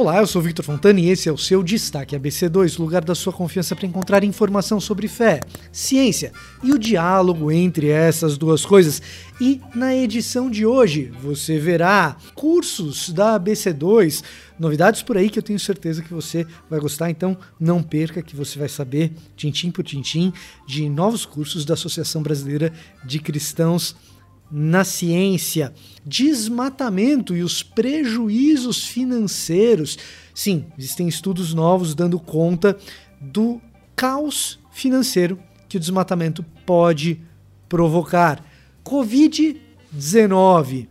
Olá, eu sou Victor Fontana e esse é o seu Destaque ABC2, lugar da sua confiança para encontrar informação sobre fé, ciência e o diálogo entre essas duas coisas. E na edição de hoje você verá cursos da ABC2, novidades por aí que eu tenho certeza que você vai gostar, então não perca que você vai saber, tintim por tintim, de novos cursos da Associação Brasileira de Cristãos na ciência, desmatamento e os prejuízos financeiros. Sim, existem estudos novos dando conta do caos financeiro que o desmatamento pode provocar. Covid-19,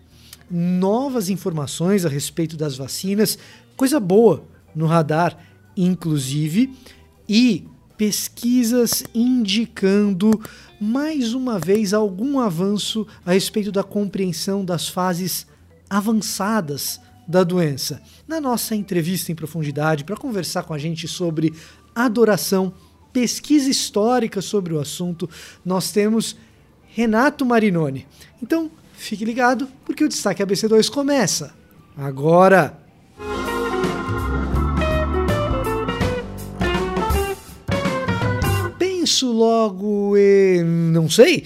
novas informações a respeito das vacinas, coisa boa no radar, inclusive, e pesquisas indicando mais uma vez algum avanço a respeito da compreensão das fases avançadas da doença. Na nossa entrevista em profundidade, para conversar com a gente sobre adoração, pesquisa histórica sobre o assunto, nós temos Renato Marinoni. Então, fique ligado, porque o Destaque ABC2 começa agora! Penso logo e. não sei.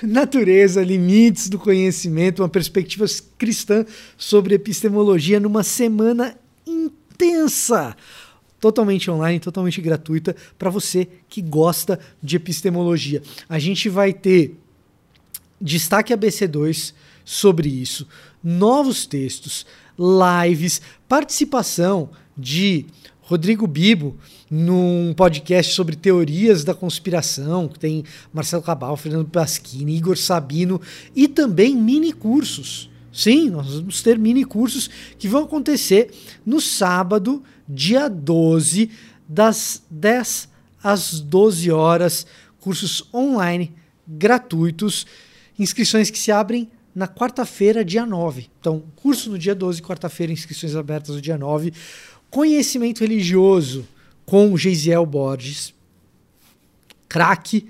Natureza, limites do conhecimento, uma perspectiva cristã sobre epistemologia numa semana intensa totalmente online, totalmente gratuita para você que gosta de epistemologia. A gente vai ter destaque ABC2 sobre isso, novos textos, lives, participação de Rodrigo Bibo num podcast sobre teorias da conspiração, que tem Marcelo Cabal, Fernando Pasquini, Igor Sabino e também mini cursos. Sim, nós vamos ter mini cursos que vão acontecer no sábado, dia 12, das 10 às 12 horas, cursos online gratuitos, inscrições que se abrem na quarta-feira, dia 9. Então, curso no dia 12, quarta-feira, inscrições abertas no dia 9. Conhecimento religioso com Geisiel Borges, craque.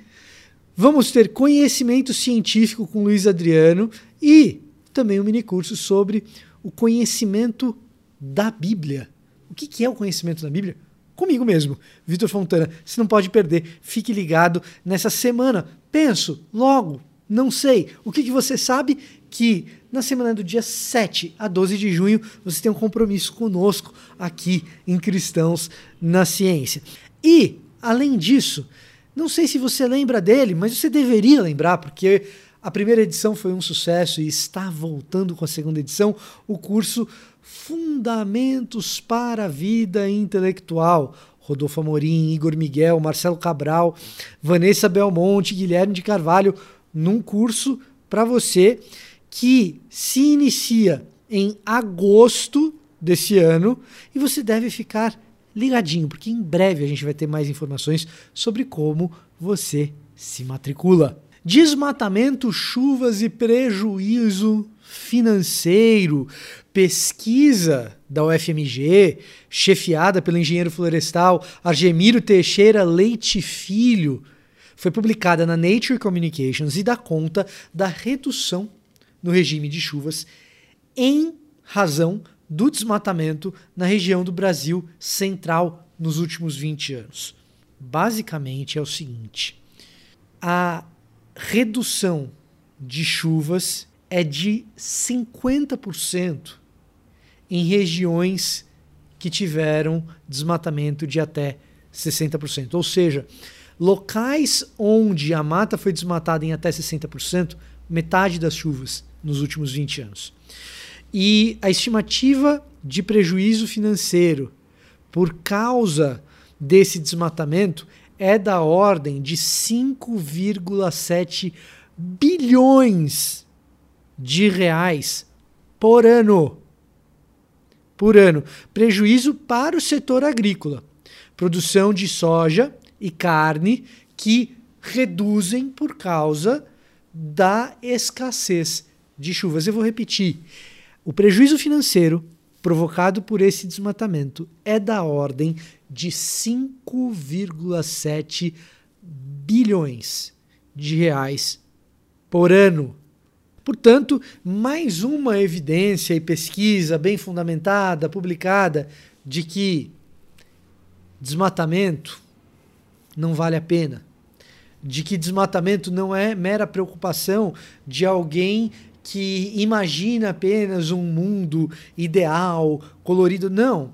Vamos ter conhecimento científico com Luiz Adriano e também um mini curso sobre o conhecimento da Bíblia. O que é o conhecimento da Bíblia? Comigo mesmo, Vitor Fontana. Você não pode perder. Fique ligado nessa semana. Penso, logo, não sei. O que, que você sabe que na semana do dia 7 a 12 de junho você tem um compromisso conosco aqui em Cristãos na Ciência. E, além disso, não sei se você lembra dele, mas você deveria lembrar, porque a primeira edição foi um sucesso e está voltando com a segunda edição o curso Fundamentos para a Vida Intelectual. Rodolfo Amorim, Igor Miguel, Marcelo Cabral, Vanessa Belmonte, Guilherme de Carvalho, num curso para você que se inicia em agosto desse ano e você deve ficar ligadinho, porque em breve a gente vai ter mais informações sobre como você se matricula. Desmatamento, chuvas e prejuízo financeiro. Pesquisa da UFMG, chefiada pelo engenheiro florestal Argemiro Teixeira Leite Filho, foi publicada na Nature Communications e dá conta da redução no regime de chuvas em razão do desmatamento na região do Brasil central nos últimos 20 anos. Basicamente é o seguinte: a redução de chuvas é de 50% em regiões que tiveram desmatamento de até 60%. Ou seja, locais onde a mata foi desmatada em até 60%, metade das chuvas nos últimos 20 anos. E a estimativa de prejuízo financeiro por causa desse desmatamento é da ordem de 5,7 bilhões de reais por ano. Por ano. Prejuízo para o setor agrícola. Produção de soja e carne que reduzem por causa da escassez de chuvas. Eu vou repetir. O prejuízo financeiro provocado por esse desmatamento é da ordem de 5,7 bilhões de reais por ano. Portanto, mais uma evidência e pesquisa bem fundamentada, publicada, de que desmatamento não vale a pena. De que desmatamento não é mera preocupação de alguém que imagina apenas um mundo ideal, colorido. Não.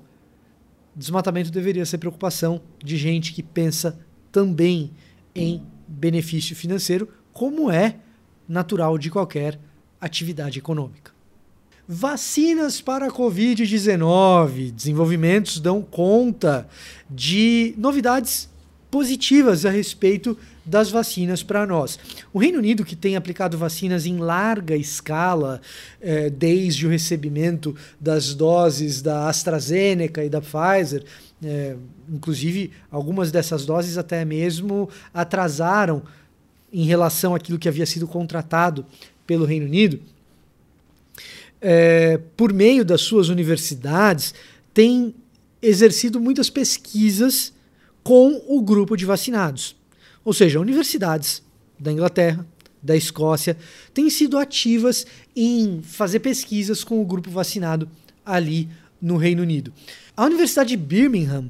Desmatamento deveria ser preocupação de gente que pensa também em benefício financeiro, como é natural de qualquer atividade econômica. Vacinas para a Covid-19. Desenvolvimentos dão conta de novidades positivas a respeito das vacinas para nós. O Reino Unido, que tem aplicado vacinas em larga escala, eh, desde o recebimento das doses da AstraZeneca e da Pfizer, eh, inclusive algumas dessas doses até mesmo atrasaram em relação àquilo que havia sido contratado pelo Reino Unido, é, por meio das suas universidades, tem exercido muitas pesquisas com o grupo de vacinados. Ou seja, universidades da Inglaterra, da Escócia, têm sido ativas em fazer pesquisas com o grupo vacinado ali no Reino Unido. A Universidade de Birmingham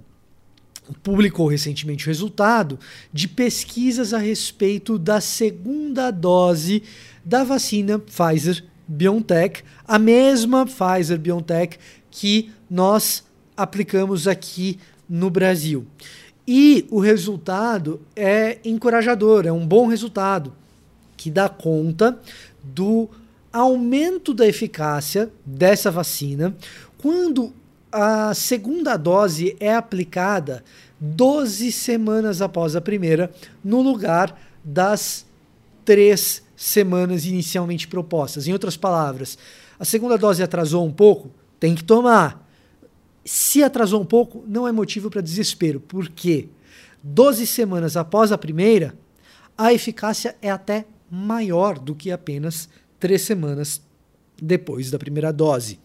publicou recentemente o resultado de pesquisas a respeito da segunda dose da vacina Pfizer BioNTech, a mesma Pfizer BioNTech que nós aplicamos aqui no Brasil. E o resultado é encorajador, é um bom resultado que dá conta do aumento da eficácia dessa vacina quando a segunda dose é aplicada 12 semanas após a primeira, no lugar das três semanas inicialmente propostas. Em outras palavras, a segunda dose atrasou um pouco, tem que tomar. Se atrasou um pouco, não é motivo para desespero, porque 12 semanas após a primeira, a eficácia é até maior do que apenas três semanas depois da primeira dose.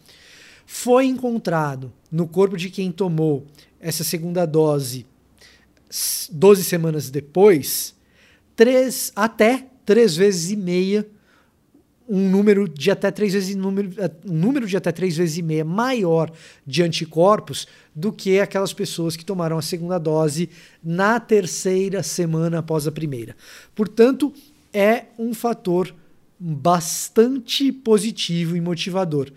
Foi encontrado no corpo de quem tomou essa segunda dose 12 semanas depois, três, até três vezes e meia um número de até três vezes número, um número de até três vezes e meia maior de anticorpos do que aquelas pessoas que tomaram a segunda dose na terceira semana após a primeira. Portanto, é um fator bastante positivo e motivador.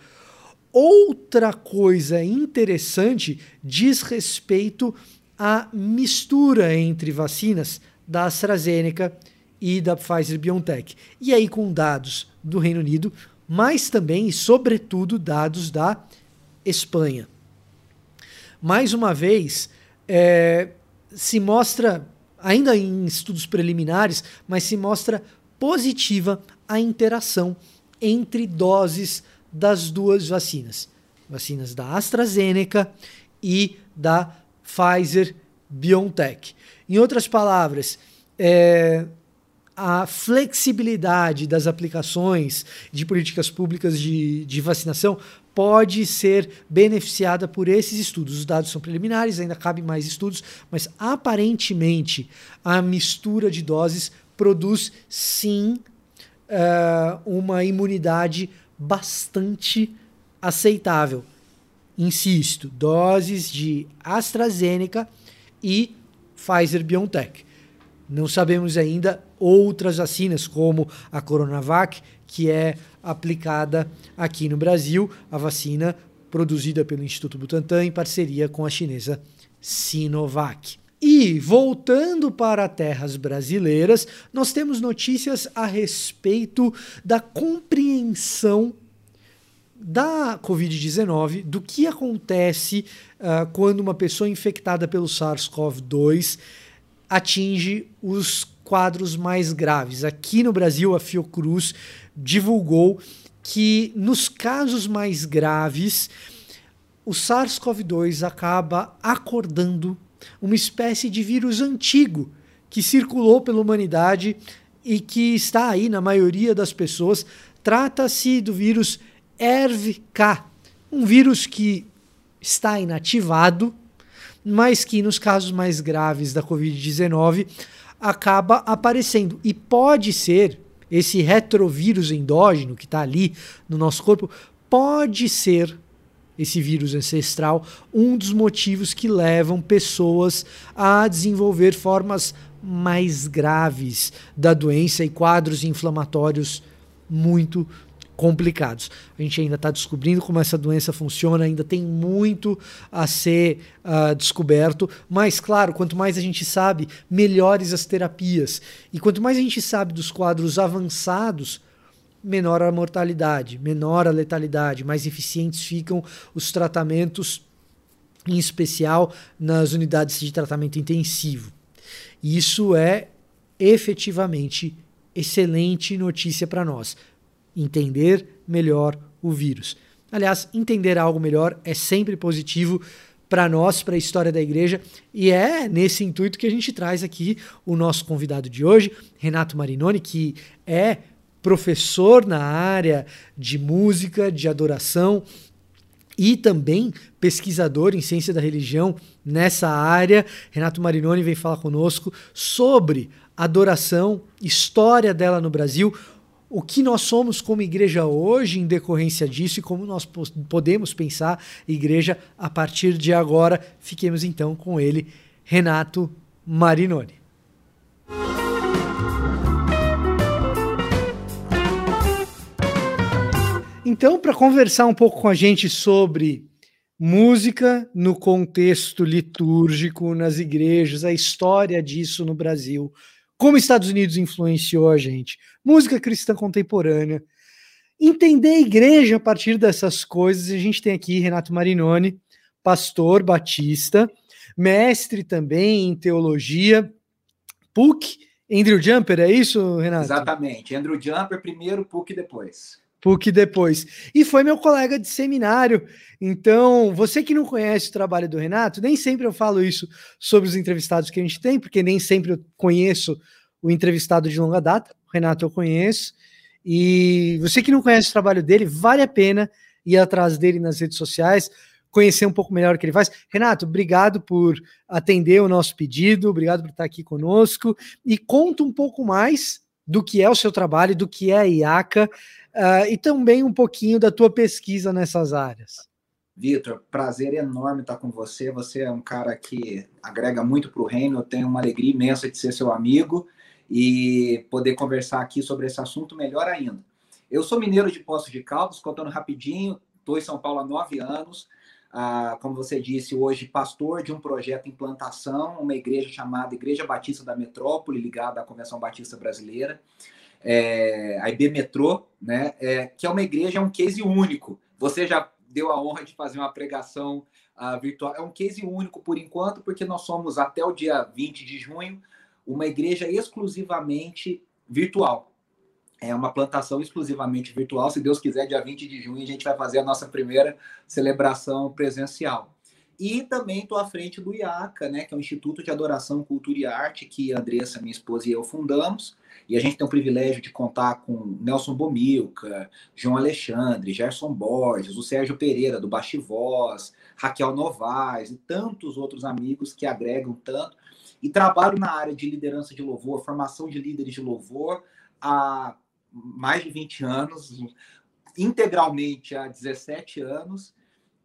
Outra coisa interessante diz respeito à mistura entre vacinas da AstraZeneca e da Pfizer BioNTech. E aí com dados do Reino Unido, mas também e sobretudo dados da Espanha. Mais uma vez, é, se mostra, ainda em estudos preliminares, mas se mostra positiva a interação entre doses das duas vacinas, vacinas da AstraZeneca e da Pfizer BioNTech. Em outras palavras, é, a flexibilidade das aplicações de políticas públicas de, de vacinação pode ser beneficiada por esses estudos. Os dados são preliminares, ainda cabem mais estudos, mas aparentemente a mistura de doses produz sim uh, uma imunidade bastante aceitável. Insisto, doses de AstraZeneca e Pfizer BioNTech. Não sabemos ainda outras vacinas, como a Coronavac, que é aplicada aqui no Brasil, a vacina produzida pelo Instituto Butantan em parceria com a chinesa Sinovac. E voltando para terras brasileiras, nós temos notícias a respeito da compreensão da Covid-19, do que acontece uh, quando uma pessoa infectada pelo SARS-CoV-2 atinge os quadros mais graves. Aqui no Brasil, a Fiocruz divulgou que nos casos mais graves, o SARS-CoV-2 acaba acordando uma espécie de vírus antigo que circulou pela humanidade e que está aí na maioria das pessoas. Trata-se do vírus ERV-K, um vírus que está inativado, mas que nos casos mais graves da Covid-19 acaba aparecendo. E pode ser esse retrovírus endógeno que está ali no nosso corpo pode ser esse vírus ancestral um dos motivos que levam pessoas a desenvolver formas mais graves da doença e quadros inflamatórios muito complicados. A gente ainda está descobrindo como essa doença funciona, ainda tem muito a ser uh, descoberto, mas claro, quanto mais a gente sabe, melhores as terapias. E quanto mais a gente sabe dos quadros avançados, menor a mortalidade, menor a letalidade, mais eficientes ficam os tratamentos, em especial nas unidades de tratamento intensivo. Isso é efetivamente excelente notícia para nós. Entender melhor o vírus. Aliás, entender algo melhor é sempre positivo para nós, para a história da igreja, e é nesse intuito que a gente traz aqui o nosso convidado de hoje, Renato Marinoni, que é professor na área de música, de adoração e também pesquisador em ciência da religião nessa área. Renato Marinoni vem falar conosco sobre adoração, história dela no Brasil, o que nós somos como igreja hoje em decorrência disso e como nós podemos pensar igreja a partir de agora. Fiquemos então com ele, Renato Marinoni. Então, para conversar um pouco com a gente sobre música no contexto litúrgico, nas igrejas, a história disso no Brasil, como Estados Unidos influenciou a gente, música cristã contemporânea, entender a igreja a partir dessas coisas. A gente tem aqui Renato Marinoni, pastor batista, mestre também em teologia, PUC, Andrew Jumper, é isso, Renato? Exatamente, Andrew Jumper primeiro, PUC depois. PUC depois. E foi meu colega de seminário. Então, você que não conhece o trabalho do Renato, nem sempre eu falo isso sobre os entrevistados que a gente tem, porque nem sempre eu conheço o entrevistado de longa data. O Renato eu conheço. E você que não conhece o trabalho dele, vale a pena ir atrás dele nas redes sociais, conhecer um pouco melhor o que ele faz. Renato, obrigado por atender o nosso pedido, obrigado por estar aqui conosco e conta um pouco mais do que é o seu trabalho, do que é a IACA uh, e também um pouquinho da tua pesquisa nessas áreas. Vitor, prazer enorme estar com você. Você é um cara que agrega muito para o reino. Eu tenho uma alegria imensa de ser seu amigo e poder conversar aqui sobre esse assunto melhor ainda. Eu sou mineiro de Poços de Caldas, contando rapidinho, estou em São Paulo há nove anos. Ah, como você disse, hoje pastor de um projeto em plantação, uma igreja chamada Igreja Batista da Metrópole, ligada à Convenção Batista Brasileira é, a IB Metrô, né, é, que é uma igreja, é um case único. Você já deu a honra de fazer uma pregação uh, virtual. É um case único por enquanto, porque nós somos até o dia 20 de junho uma igreja exclusivamente virtual. É uma plantação exclusivamente virtual. Se Deus quiser, dia 20 de junho a gente vai fazer a nossa primeira celebração presencial. E também estou à frente do IACA, né, que é o Instituto de Adoração, Cultura e Arte, que a Andressa, minha esposa e eu fundamos. E a gente tem o privilégio de contar com Nelson Bomilca, João Alexandre, Gerson Borges, o Sérgio Pereira, do Baixi Voz, Raquel Novaes e tantos outros amigos que agregam tanto. E trabalho na área de liderança de louvor, formação de líderes de louvor há mais de 20 anos, integralmente há 17 anos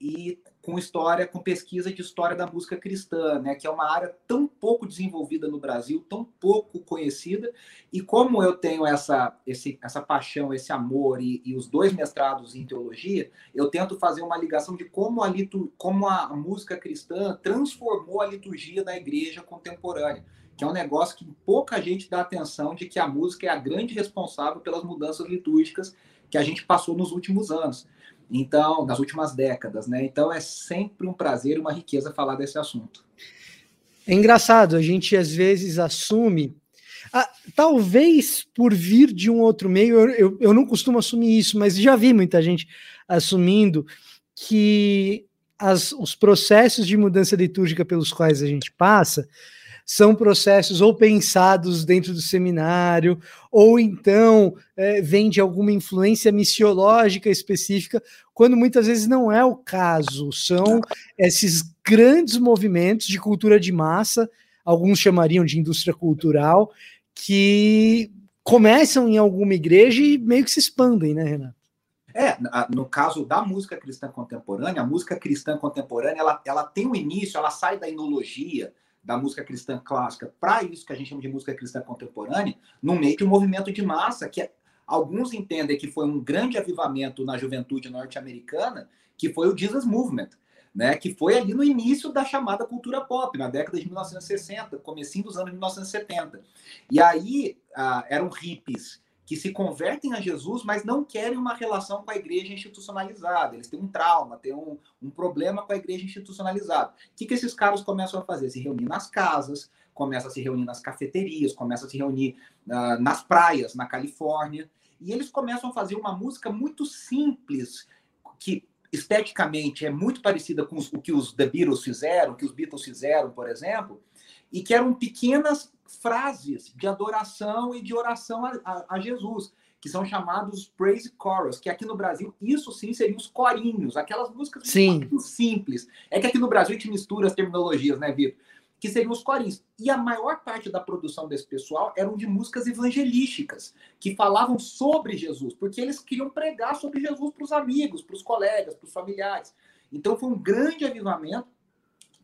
e com história, com pesquisa de história da música cristã, né, que é uma área tão pouco desenvolvida no Brasil, tão pouco conhecida, e como eu tenho essa, esse, essa paixão, esse amor e, e os dois mestrados em teologia, eu tento fazer uma ligação de como a, litur, como a música cristã transformou a liturgia da igreja contemporânea, que é um negócio que pouca gente dá atenção de que a música é a grande responsável pelas mudanças litúrgicas que a gente passou nos últimos anos. Então, nas últimas décadas, né? Então é sempre um prazer e uma riqueza falar desse assunto. É engraçado, a gente às vezes assume. Ah, talvez por vir de um outro meio, eu, eu, eu não costumo assumir isso, mas já vi muita gente assumindo que as, os processos de mudança litúrgica pelos quais a gente passa são processos ou pensados dentro do seminário, ou então é, vem de alguma influência missiológica específica, quando muitas vezes não é o caso. São esses grandes movimentos de cultura de massa, alguns chamariam de indústria cultural, que começam em alguma igreja e meio que se expandem, né, Renato? É, no caso da música cristã contemporânea, a música cristã contemporânea ela, ela tem um início, ela sai da enologia da música cristã clássica para isso que a gente chama de música cristã contemporânea, no meio de um movimento de massa que é, alguns entendem que foi um grande avivamento na juventude norte-americana, que foi o Jesus Movement, né, que foi ali no início da chamada cultura pop, na década de 1960, comecinho dos anos 1970. E aí ah, eram hippies que se convertem a Jesus, mas não querem uma relação com a igreja institucionalizada. Eles têm um trauma, têm um, um problema com a igreja institucionalizada. O que, que esses caras começam a fazer? Se reunir nas casas, começam a se reunir nas cafeterias, começam a se reunir uh, nas praias, na Califórnia. E eles começam a fazer uma música muito simples, que esteticamente é muito parecida com o que os The Beatles fizeram, que os Beatles fizeram, por exemplo, e que eram pequenas frases de adoração e de oração a, a, a, Jesus, que são chamados praise chorus, que aqui no Brasil, isso sim seriam os corinhos, aquelas músicas sim. muito simples. É que aqui no Brasil a gente mistura as terminologias, né, Vitor? Que seriam os corinhos. E a maior parte da produção desse pessoal eram de músicas evangelísticas, que falavam sobre Jesus, porque eles queriam pregar sobre Jesus para os amigos, para os colegas, para os familiares. Então foi um grande avivamento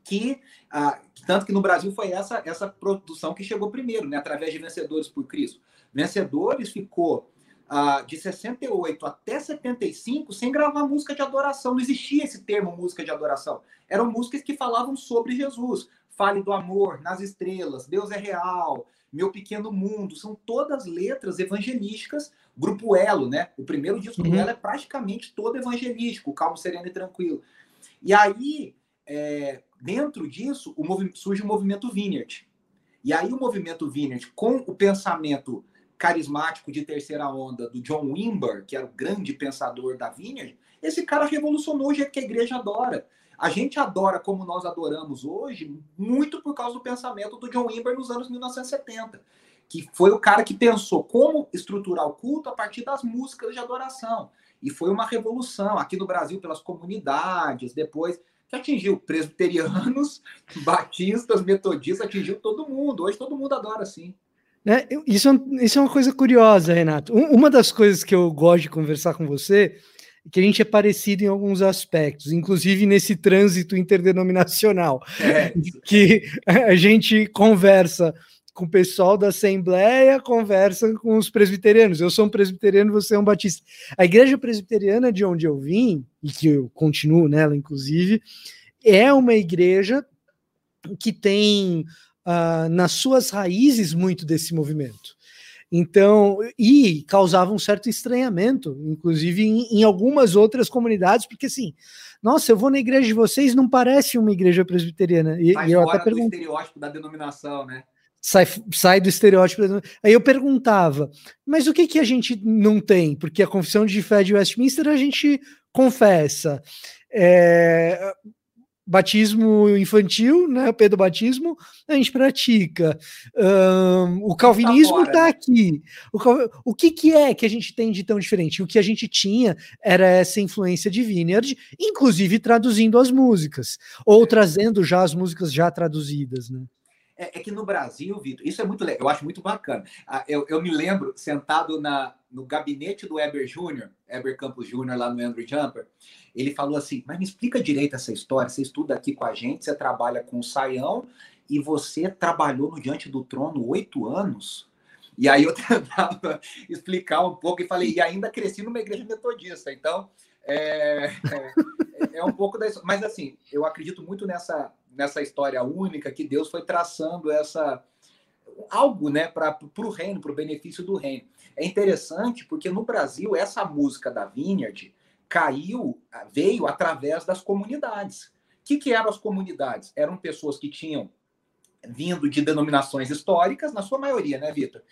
que, ah, tanto que no Brasil foi essa, essa produção que chegou primeiro, né, através de Vencedores por Cristo. Vencedores ficou ah, de 68 até 75 sem gravar música de adoração. Não existia esse termo música de adoração. Eram músicas que falavam sobre Jesus. Fale do amor, nas estrelas, Deus é real, meu pequeno mundo. São todas letras evangelísticas. Grupo Elo, né? O primeiro disco uhum. do Elo é praticamente todo evangelístico, calmo, sereno e tranquilo. E aí, é, dentro disso, o surge o movimento Vineyard. E aí o movimento Vineyard, com o pensamento carismático de terceira onda do John Wimber, que era o grande pensador da Vineyard, esse cara revolucionou o jeito que a igreja adora. A gente adora como nós adoramos hoje, muito por causa do pensamento do John Wimber nos anos 1970, que foi o cara que pensou como estruturar o culto a partir das músicas de adoração. E foi uma revolução aqui no Brasil pelas comunidades, depois que atingiu presbiterianos, batistas, metodistas, atingiu todo mundo. Hoje todo mundo adora assim. É, isso, é isso é uma coisa curiosa, Renato. Uma das coisas que eu gosto de conversar com você é que a gente é parecido em alguns aspectos, inclusive nesse trânsito interdenominacional, é. que a gente conversa com o pessoal da Assembleia, conversa com os presbiterianos. Eu sou um presbiteriano, você é um batista. A igreja presbiteriana de onde eu vim, e que eu continuo nela, inclusive, é uma igreja que tem uh, nas suas raízes muito desse movimento. Então, e causava um certo estranhamento, inclusive em, em, algumas outras comunidades, porque assim, nossa, eu vou na igreja de vocês, não parece uma igreja presbiteriana. E, e eu até pergunto. estereótipo da denominação, né? Sai, sai do estereótipo. Aí eu perguntava, mas o que, que a gente não tem? Porque a confissão de fé de Westminster a gente confessa. É, batismo infantil, né, Pedro batismo, a gente pratica. Um, o calvinismo está tá né? aqui. O, o que, que é que a gente tem de tão diferente? O que a gente tinha era essa influência de Vineyard, inclusive traduzindo as músicas, ou trazendo já as músicas já traduzidas, né? É, é, que no Brasil, Vitor, isso é muito legal, eu acho muito bacana. Eu, eu me lembro, sentado na, no gabinete do Eber Júnior, Eber Campos Júnior, lá no Andrew Jumper, ele falou assim: Mas me explica direito essa história. Você estuda aqui com a gente, você trabalha com o Saião e você trabalhou no Diante do Trono oito anos. E aí eu tentava explicar um pouco e falei, e ainda cresci numa igreja metodista. Então, é, é, é um pouco da Mas assim, eu acredito muito nessa nessa história única que Deus foi traçando essa algo, né, para o reino, para o benefício do reino. É interessante porque no Brasil essa música da Vineyard caiu, veio através das comunidades. O que, que eram as comunidades? Eram pessoas que tinham vindo de denominações históricas, na sua maioria, né, Vitor?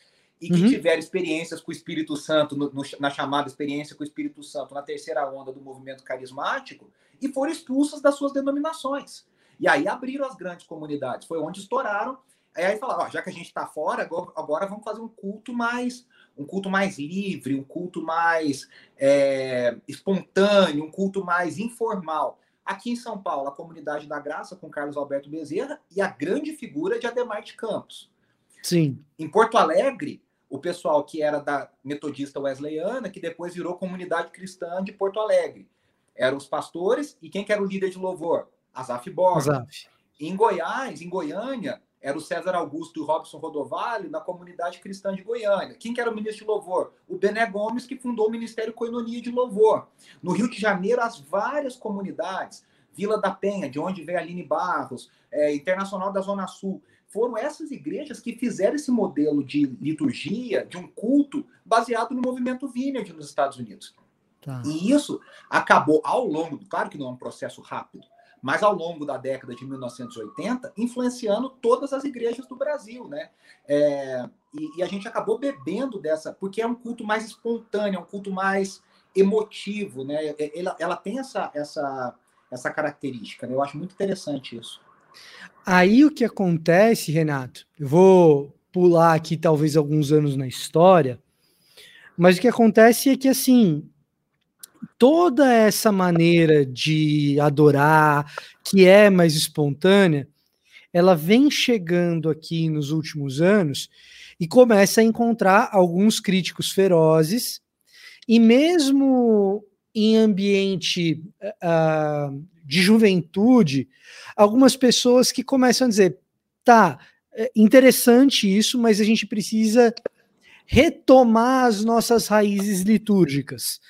E que uhum. tiveram experiências com o Espírito Santo, no, no, na chamada experiência com o Espírito Santo, na terceira onda do movimento carismático, e foram expulsas das suas denominações. E aí abriram as grandes comunidades, foi onde estouraram. Aí falaram, ó, já que a gente está fora, agora, agora, vamos fazer um culto mais um culto mais livre, um culto mais é, espontâneo, um culto mais informal. Aqui em São Paulo, a Comunidade da Graça, com Carlos Alberto Bezerra, e a grande figura de Ademar de Campos. Sim. Em Porto Alegre, o pessoal que era da metodista wesleyana, que depois virou comunidade cristã de Porto Alegre. Eram os pastores e quem que era o líder de louvor? Azaf Borges. Em Goiás, em Goiânia, era o César Augusto e o Robson Rodovalho na comunidade cristã de Goiânia. Quem que era o ministro de louvor? O Bené Gomes, que fundou o Ministério Coinonia de Louvor. No Rio de Janeiro, as várias comunidades, Vila da Penha, de onde veio a Aline Barros, é, Internacional da Zona Sul, foram essas igrejas que fizeram esse modelo de liturgia, de um culto, baseado no movimento Vineyard nos Estados Unidos. Tá. E isso acabou ao longo, claro que não é um processo rápido, mas ao longo da década de 1980, influenciando todas as igrejas do Brasil, né? É, e, e, a gente acabou bebendo dessa, porque é um culto mais espontâneo, é um culto mais emotivo, né? É, ela, ela tem essa, essa, essa característica, né? Eu acho muito interessante isso. Aí o que acontece, Renato, eu vou pular aqui talvez alguns anos na história, mas o que acontece é que assim, toda essa maneira de adorar, que é mais espontânea, ela vem chegando aqui nos últimos anos e começa a encontrar alguns críticos ferozes, e mesmo em ambiente uh, de juventude, algumas pessoas que começam a dizer: tá, é interessante isso, mas a gente precisa retomar as nossas raízes litúrgicas.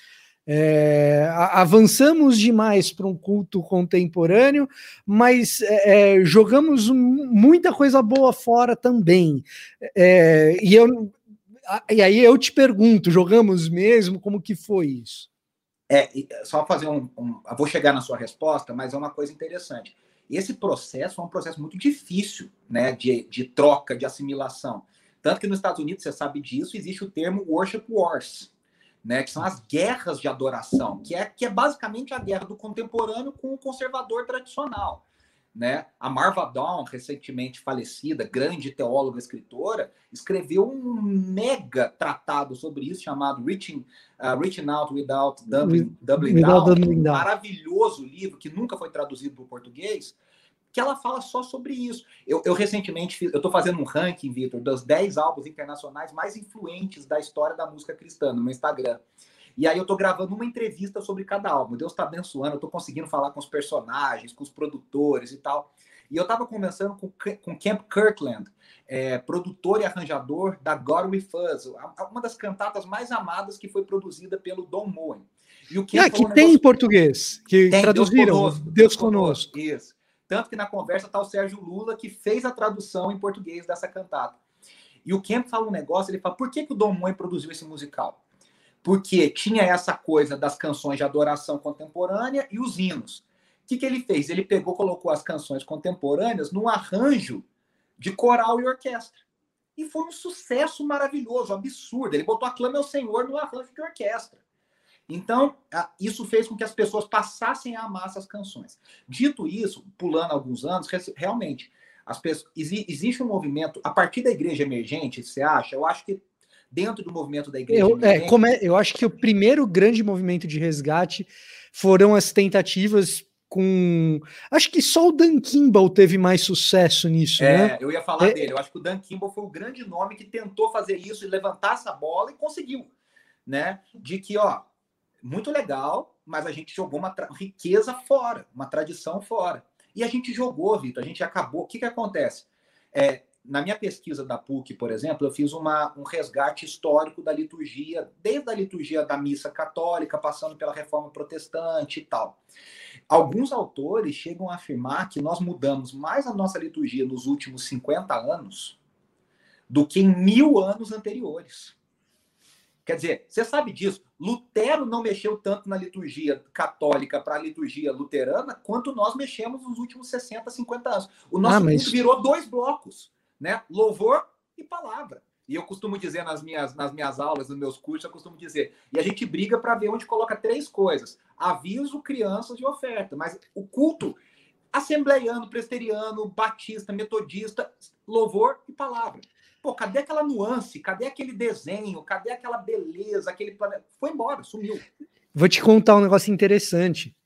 É, avançamos demais para um culto contemporâneo, mas é, é jogamos muita coisa boa fora também. É, e, eu, e aí eu te pergunto, jogamos mesmo? Como que foi isso? É, só fazer um, um, Vou chegar na sua resposta, mas é uma coisa interessante. Esse processo é um processo muito difícil né, de, de troca, de assimilação. Tanto que nos Estados Unidos, você sabe disso, existe o termo worship wars né, que são as guerras de adoração, que é, que é basicamente a guerra do contemporâneo com o conservador tradicional. Né? A Marva Dawn, recentemente falecida, grande teóloga escritora, escreveu um mega tratado sobre isso chamado Reaching, uh, Reaching Out Without Doubling, Doubling Down, um maravilhoso livro que nunca foi traduzido para o português, que ela fala só sobre isso. Eu, eu recentemente fiz, eu estou fazendo um ranking, Vitor, dos 10 álbuns internacionais mais influentes da história da música cristã no meu Instagram. E aí eu estou gravando uma entrevista sobre cada álbum. Deus está abençoando, eu estou conseguindo falar com os personagens, com os produtores e tal. E eu estava conversando com, com Camp Kirkland, é, produtor e arranjador da God With Us, uma das cantatas mais amadas que foi produzida pelo Don Moen. E o Camp ah, que um tem em português, que tem, traduziram. Deus conosco. Deus conosco. Isso. Tanto que na conversa está o Sérgio Lula, que fez a tradução em português dessa cantata. E o Kemp fala um negócio, ele fala, por que, que o Dom Moen produziu esse musical? Porque tinha essa coisa das canções de adoração contemporânea e os hinos. O que, que ele fez? Ele pegou, colocou as canções contemporâneas num arranjo de coral e orquestra. E foi um sucesso maravilhoso, absurdo. Ele botou Aclame ao Senhor no arranjo de orquestra. Então, isso fez com que as pessoas passassem a amar essas canções. Dito isso, pulando alguns anos, realmente, as pessoas, existe um movimento, a partir da igreja emergente, você acha? Eu acho que dentro do movimento da igreja eu, emergente... É, como é, eu acho que o primeiro grande movimento de resgate foram as tentativas com. Acho que só o Dan Kimball teve mais sucesso nisso, é, né? Eu ia falar é... dele. Eu acho que o Dan Kimball foi o grande nome que tentou fazer isso e levantar essa bola e conseguiu, né? De que, ó, muito legal, mas a gente jogou uma riqueza fora, uma tradição fora. E a gente jogou, Vitor, a gente acabou. O que, que acontece? É, na minha pesquisa da PUC, por exemplo, eu fiz uma, um resgate histórico da liturgia, desde a liturgia da missa católica, passando pela reforma protestante e tal. Alguns autores chegam a afirmar que nós mudamos mais a nossa liturgia nos últimos 50 anos do que em mil anos anteriores. Quer dizer, você sabe disso. Lutero não mexeu tanto na liturgia católica para a liturgia luterana quanto nós mexemos nos últimos 60, 50 anos. O nosso ah, mas... virou dois blocos, né? Louvor e palavra. E eu costumo dizer nas minhas, nas minhas aulas, nos meus cursos, eu costumo dizer. E a gente briga para ver onde coloca três coisas: aviso, crianças e oferta. Mas o culto assembleiano, presteriano, batista, metodista, louvor e palavra. Pô, cadê aquela nuance? Cadê aquele desenho? Cadê aquela beleza? Aquele? Foi embora, sumiu. Vou te contar um negócio interessante.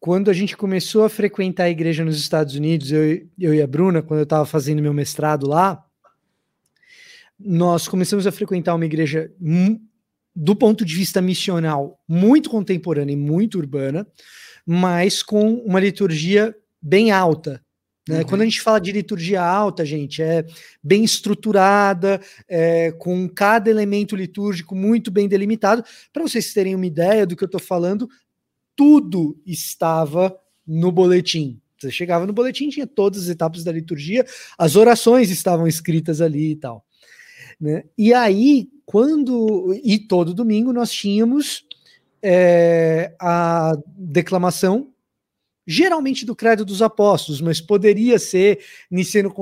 Quando a gente começou a frequentar a igreja nos Estados Unidos, eu, eu e a Bruna, quando eu estava fazendo meu mestrado lá, nós começamos a frequentar uma igreja do ponto de vista missional muito contemporânea e muito urbana, mas com uma liturgia bem alta. Né? Uhum. Quando a gente fala de liturgia alta, gente, é bem estruturada, é, com cada elemento litúrgico muito bem delimitado. Para vocês terem uma ideia do que eu estou falando, tudo estava no boletim. Você chegava no boletim, tinha todas as etapas da liturgia, as orações estavam escritas ali e tal. Né? E aí, quando. E todo domingo nós tínhamos é, a declamação, geralmente do Credo dos Apóstolos, mas poderia ser Niceno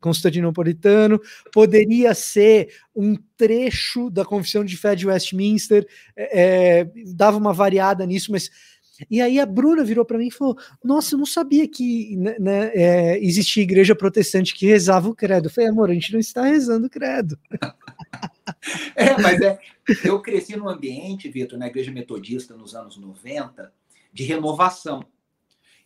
Constantinopolitano, poderia ser um trecho da Confissão de Fé de Westminster, é, é dava uma variada nisso, mas e aí a Bruna virou para mim e falou: Nossa, eu não sabia que né, né, é, existia igreja protestante que rezava o credo. Eu falei, amor, a gente não está rezando o credo. é, mas é. Eu cresci num ambiente, Vitor, na igreja metodista nos anos 90, de renovação.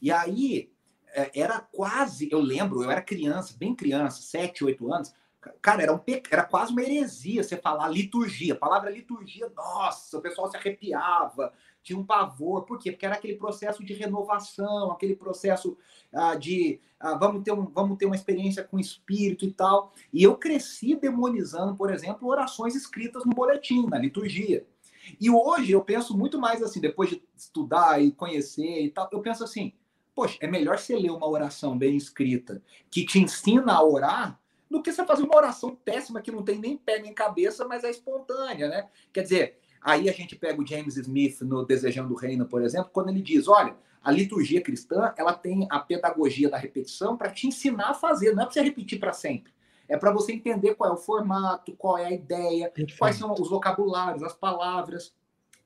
E aí é, era quase, eu lembro, eu era criança, bem criança, 7, 8 anos. Cara, era, um, era quase uma heresia você falar liturgia. A palavra liturgia, nossa, o pessoal se arrepiava tinha um pavor. Por quê? Porque era aquele processo de renovação, aquele processo ah, de ah, vamos, ter um, vamos ter uma experiência com o espírito e tal. E eu cresci demonizando, por exemplo, orações escritas no boletim, na liturgia. E hoje eu penso muito mais assim, depois de estudar e conhecer e tal, eu penso assim, poxa, é melhor você ler uma oração bem escrita que te ensina a orar do que você fazer uma oração péssima que não tem nem pé nem cabeça, mas é espontânea, né? Quer dizer, Aí a gente pega o James Smith no Desejando o Reino, por exemplo, quando ele diz: olha, a liturgia cristã ela tem a pedagogia da repetição para te ensinar a fazer, não é para você repetir para sempre. É para você entender qual é o formato, qual é a ideia, Perfeito. quais são os vocabulários, as palavras.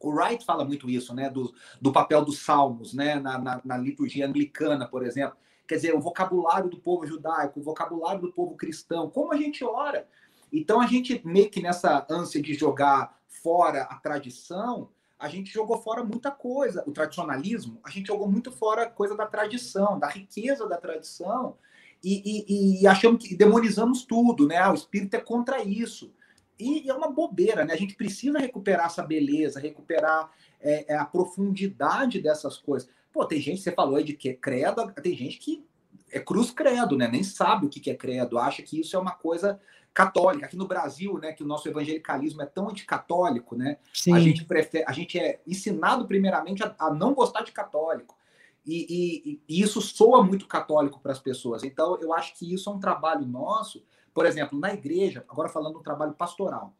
O Wright fala muito isso, né? Do, do papel dos salmos, né? Na, na, na liturgia anglicana, por exemplo. Quer dizer, o vocabulário do povo judaico, o vocabulário do povo cristão, como a gente ora. Então a gente meio que nessa ânsia de jogar fora a tradição, a gente jogou fora muita coisa. O tradicionalismo, a gente jogou muito fora coisa da tradição, da riqueza da tradição, e, e, e achamos que demonizamos tudo, né? Ah, o espírito é contra isso. E, é uma bobeira, né? A gente precisa recuperar essa beleza, recuperar é, é, a profundidade dessas coisas. Pô, tem gente, você falou aí de que é credo, tem gente que é cruz credo, né? Nem sabe o que é credo, acha que isso é uma coisa católica. Aqui no Brasil, né, que o nosso evangelicalismo é tão anticatólico, né? Sim. A gente prefere, a gente é ensinado primeiramente a, a não gostar de católico. E, e, e isso soa muito católico para as pessoas. Então, eu acho que isso é um trabalho nosso. Por exemplo, na igreja, agora falando do trabalho pastoral,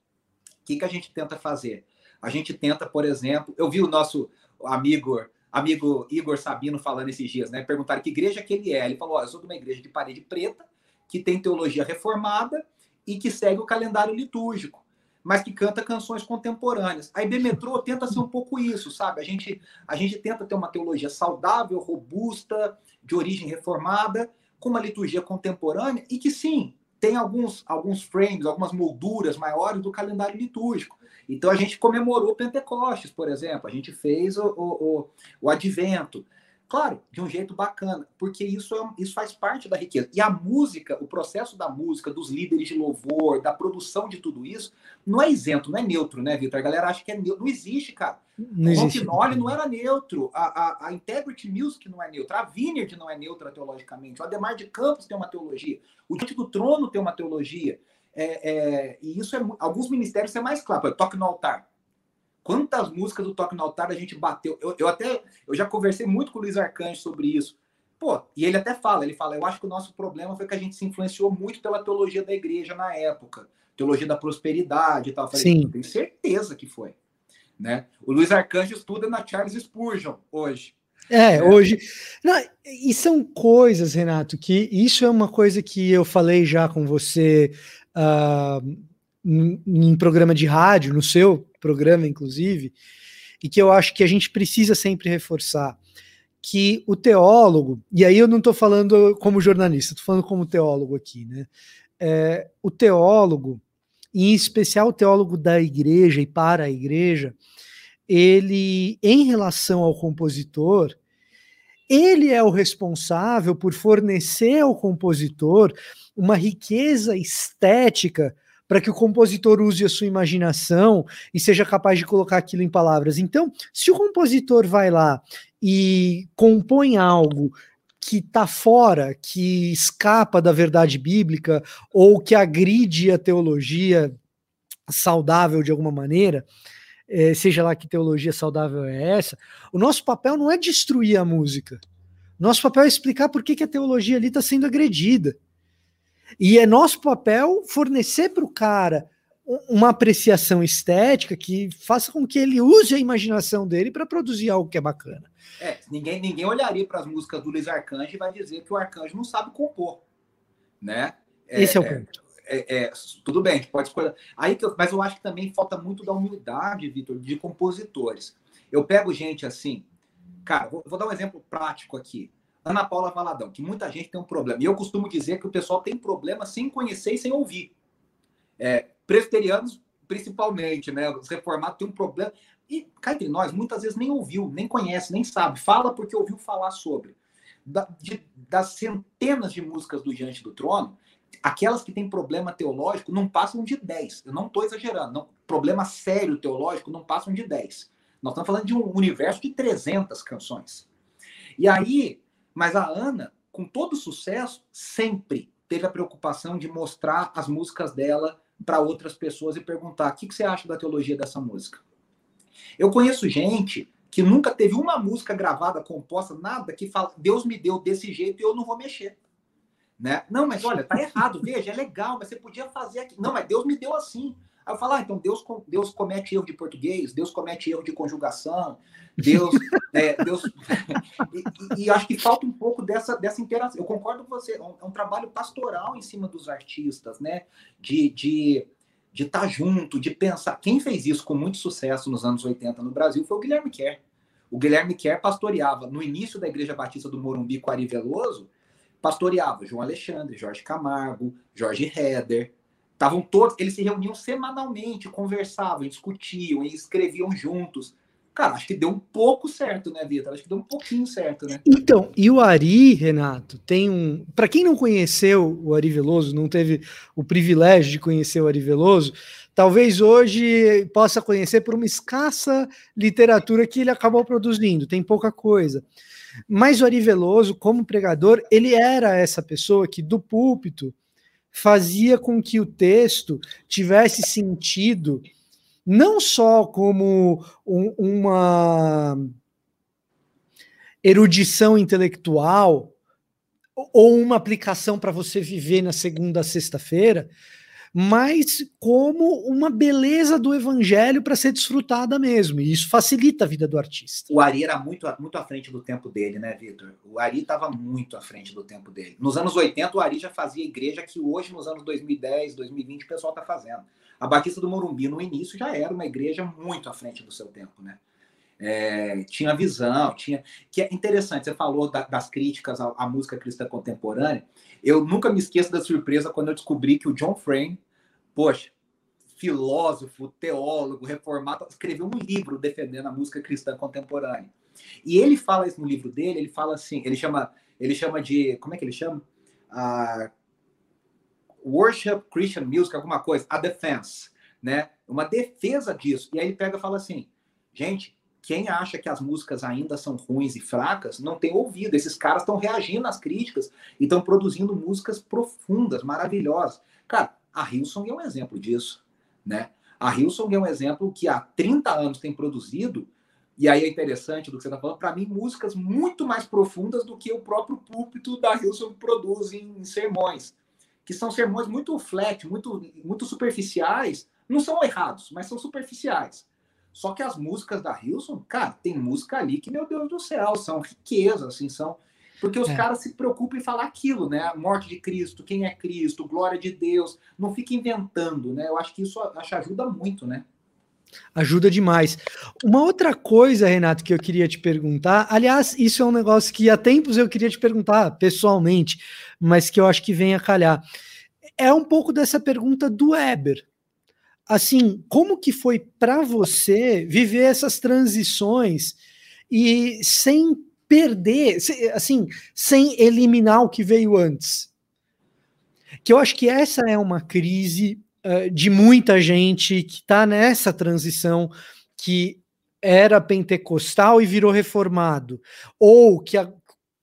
o que, que a gente tenta fazer? A gente tenta, por exemplo, eu vi o nosso amigo amigo Igor Sabino falando esses dias, né? Perguntaram que igreja que ele é. Ele falou: oh, eu sou de uma igreja de parede preta, que tem teologia reformada e que segue o calendário litúrgico, mas que canta canções contemporâneas. A IB Metrô tenta ser um pouco isso, sabe? A gente, a gente tenta ter uma teologia saudável, robusta, de origem reformada, com uma liturgia contemporânea e que sim, tem alguns, alguns frames, algumas molduras maiores do calendário litúrgico. Então a gente comemorou Pentecostes, por exemplo, a gente fez o, o, o, o Advento. Claro, de um jeito bacana, porque isso, é, isso faz parte da riqueza. E a música, o processo da música, dos líderes de louvor, da produção de tudo isso, não é isento, não é neutro, né, Vitor? A galera acha que é neutro. Não existe, cara. Não o Ronquinoli não era neutro, a, a, a, Integrity Music não é neutra, a Vineyard não é neutra teologicamente, o Ademar de Campos tem uma teologia, o Diante do Trono tem uma teologia. É, é, e isso é alguns ministérios é mais claro. Toque no altar. Quantas músicas do Toque no Altar a gente bateu? Eu, eu até eu já conversei muito com o Luiz Arcanjo sobre isso. Pô, e ele até fala, ele fala, eu acho que o nosso problema foi que a gente se influenciou muito pela teologia da igreja na época, teologia da prosperidade e tal. Eu falei, Sim. tenho certeza que foi. Né? O Luiz Arcanjo estuda na Charles Spurgeon hoje. É, é. hoje. Não, e são coisas, Renato, que isso é uma coisa que eu falei já com você uh, em programa de rádio, no seu programa, inclusive, e que eu acho que a gente precisa sempre reforçar que o teólogo, e aí eu não estou falando como jornalista, estou falando como teólogo aqui, né? É, o teólogo, em especial o teólogo da igreja e para a igreja, ele, em relação ao compositor, ele é o responsável por fornecer ao compositor uma riqueza estética para que o compositor use a sua imaginação e seja capaz de colocar aquilo em palavras. Então, se o compositor vai lá e compõe algo que está fora, que escapa da verdade bíblica ou que agride a teologia saudável de alguma maneira, é, seja lá que teologia saudável é essa, o nosso papel não é destruir a música. Nosso papel é explicar por que, que a teologia ali está sendo agredida. E é nosso papel fornecer para o cara uma apreciação estética que faça com que ele use a imaginação dele para produzir algo que é bacana. É, ninguém, ninguém olharia para as músicas do Luiz Arcanjo e vai dizer que o Arcanjo não sabe compor, né? É, Esse é o é, ponto. É, é, tudo bem, a gente pode escolher. Aí eu, mas eu acho que também falta muito da humildade, Vitor, de compositores. Eu pego gente assim, cara, vou, vou dar um exemplo prático aqui. Ana Paula Valadão, que muita gente tem um problema. E eu costumo dizer que o pessoal tem problema sem conhecer e sem ouvir. É, presbiterianos, principalmente, né? Os reformados têm um problema. E cá entre nós, muitas vezes nem ouviu, nem conhece, nem sabe. Fala porque ouviu falar sobre. Da, de, das centenas de músicas do Diante do Trono, aquelas que têm problema teológico não passam de 10. Eu não estou exagerando. Não, problema sério teológico não passam de 10. Nós estamos falando de um universo de 300 canções. E aí, mas a Ana, com todo sucesso, sempre teve a preocupação de mostrar as músicas dela para outras pessoas e perguntar: o que, que você acha da teologia dessa música? Eu conheço gente que nunca teve uma música gravada, composta, nada que fala, Deus me deu desse jeito e eu não vou mexer. Né? Não, mas olha, tá errado, veja, é legal, mas você podia fazer aqui. Não, mas Deus me deu assim. Aí eu falo, ah, então Deus, Deus comete erro de português, Deus comete erro de conjugação, Deus. é, Deus e, e, acho que falta um pouco dessa, dessa interação. Eu concordo com você, é um, é um trabalho pastoral em cima dos artistas, né? De. de de estar tá junto, de pensar. Quem fez isso com muito sucesso nos anos 80 no Brasil foi o Guilherme Kerr. O Guilherme Kerr pastoreava no início da Igreja Batista do Morumbi com Ari Veloso, pastoreava João Alexandre, Jorge Camargo, Jorge Heder, Estavam todos, eles se reuniam semanalmente, conversavam, discutiam escreviam juntos. Cara, acho que deu um pouco certo, né, Vitor? Acho que deu um pouquinho certo, né? Então, e o Ari, Renato, tem um. Para quem não conheceu o Ari Veloso, não teve o privilégio de conhecer o Ari Veloso, talvez hoje possa conhecer por uma escassa literatura que ele acabou produzindo, tem pouca coisa. Mas o Ari Veloso, como pregador, ele era essa pessoa que do púlpito fazia com que o texto tivesse sentido não só como um, uma erudição intelectual ou uma aplicação para você viver na segunda sexta-feira, mas como uma beleza do evangelho para ser desfrutada mesmo. E isso facilita a vida do artista. O Ari era muito, muito à frente do tempo dele, né, Vitor? O Ari estava muito à frente do tempo dele. Nos anos 80, o Ari já fazia igreja que hoje, nos anos 2010, 2020, o pessoal está fazendo. A Batista do Morumbi, no início, já era uma igreja muito à frente do seu tempo, né? É, tinha visão, tinha. Que é interessante, você falou da, das críticas à, à, música cristã contemporânea. Eu nunca me esqueço da surpresa quando eu descobri que o John Frame, poxa, filósofo, teólogo, reformado, escreveu um livro defendendo a música cristã contemporânea. E ele fala isso no livro dele, ele fala assim, ele chama, ele chama de, como é que ele chama? Uh, worship Christian Music, alguma coisa, a defense, né? Uma defesa disso. E aí ele pega e fala assim, gente, quem acha que as músicas ainda são ruins e fracas não tem ouvido. Esses caras estão reagindo às críticas e estão produzindo músicas profundas, maravilhosas. Cara, a Hillsong é um exemplo disso, né? A Hillsong é um exemplo que há 30 anos tem produzido, e aí é interessante do que você está falando, para mim, músicas muito mais profundas do que o próprio púlpito da Hillsong produz em sermões, que são sermões muito flat, muito, muito superficiais, não são errados, mas são superficiais. Só que as músicas da Hilson, cara, tem música ali que, meu Deus do céu, são riquezas, assim, são. Porque os é. caras se preocupam em falar aquilo, né? A morte de Cristo, quem é Cristo, glória de Deus. Não fica inventando, né? Eu acho que isso acho, ajuda muito, né? Ajuda demais. Uma outra coisa, Renato, que eu queria te perguntar, aliás, isso é um negócio que há tempos eu queria te perguntar pessoalmente, mas que eu acho que vem a calhar. É um pouco dessa pergunta do Weber, assim, como que foi para você viver essas transições e sem perder, assim, sem eliminar o que veio antes? Que eu acho que essa é uma crise uh, de muita gente que está nessa transição que era pentecostal e virou reformado, ou que a,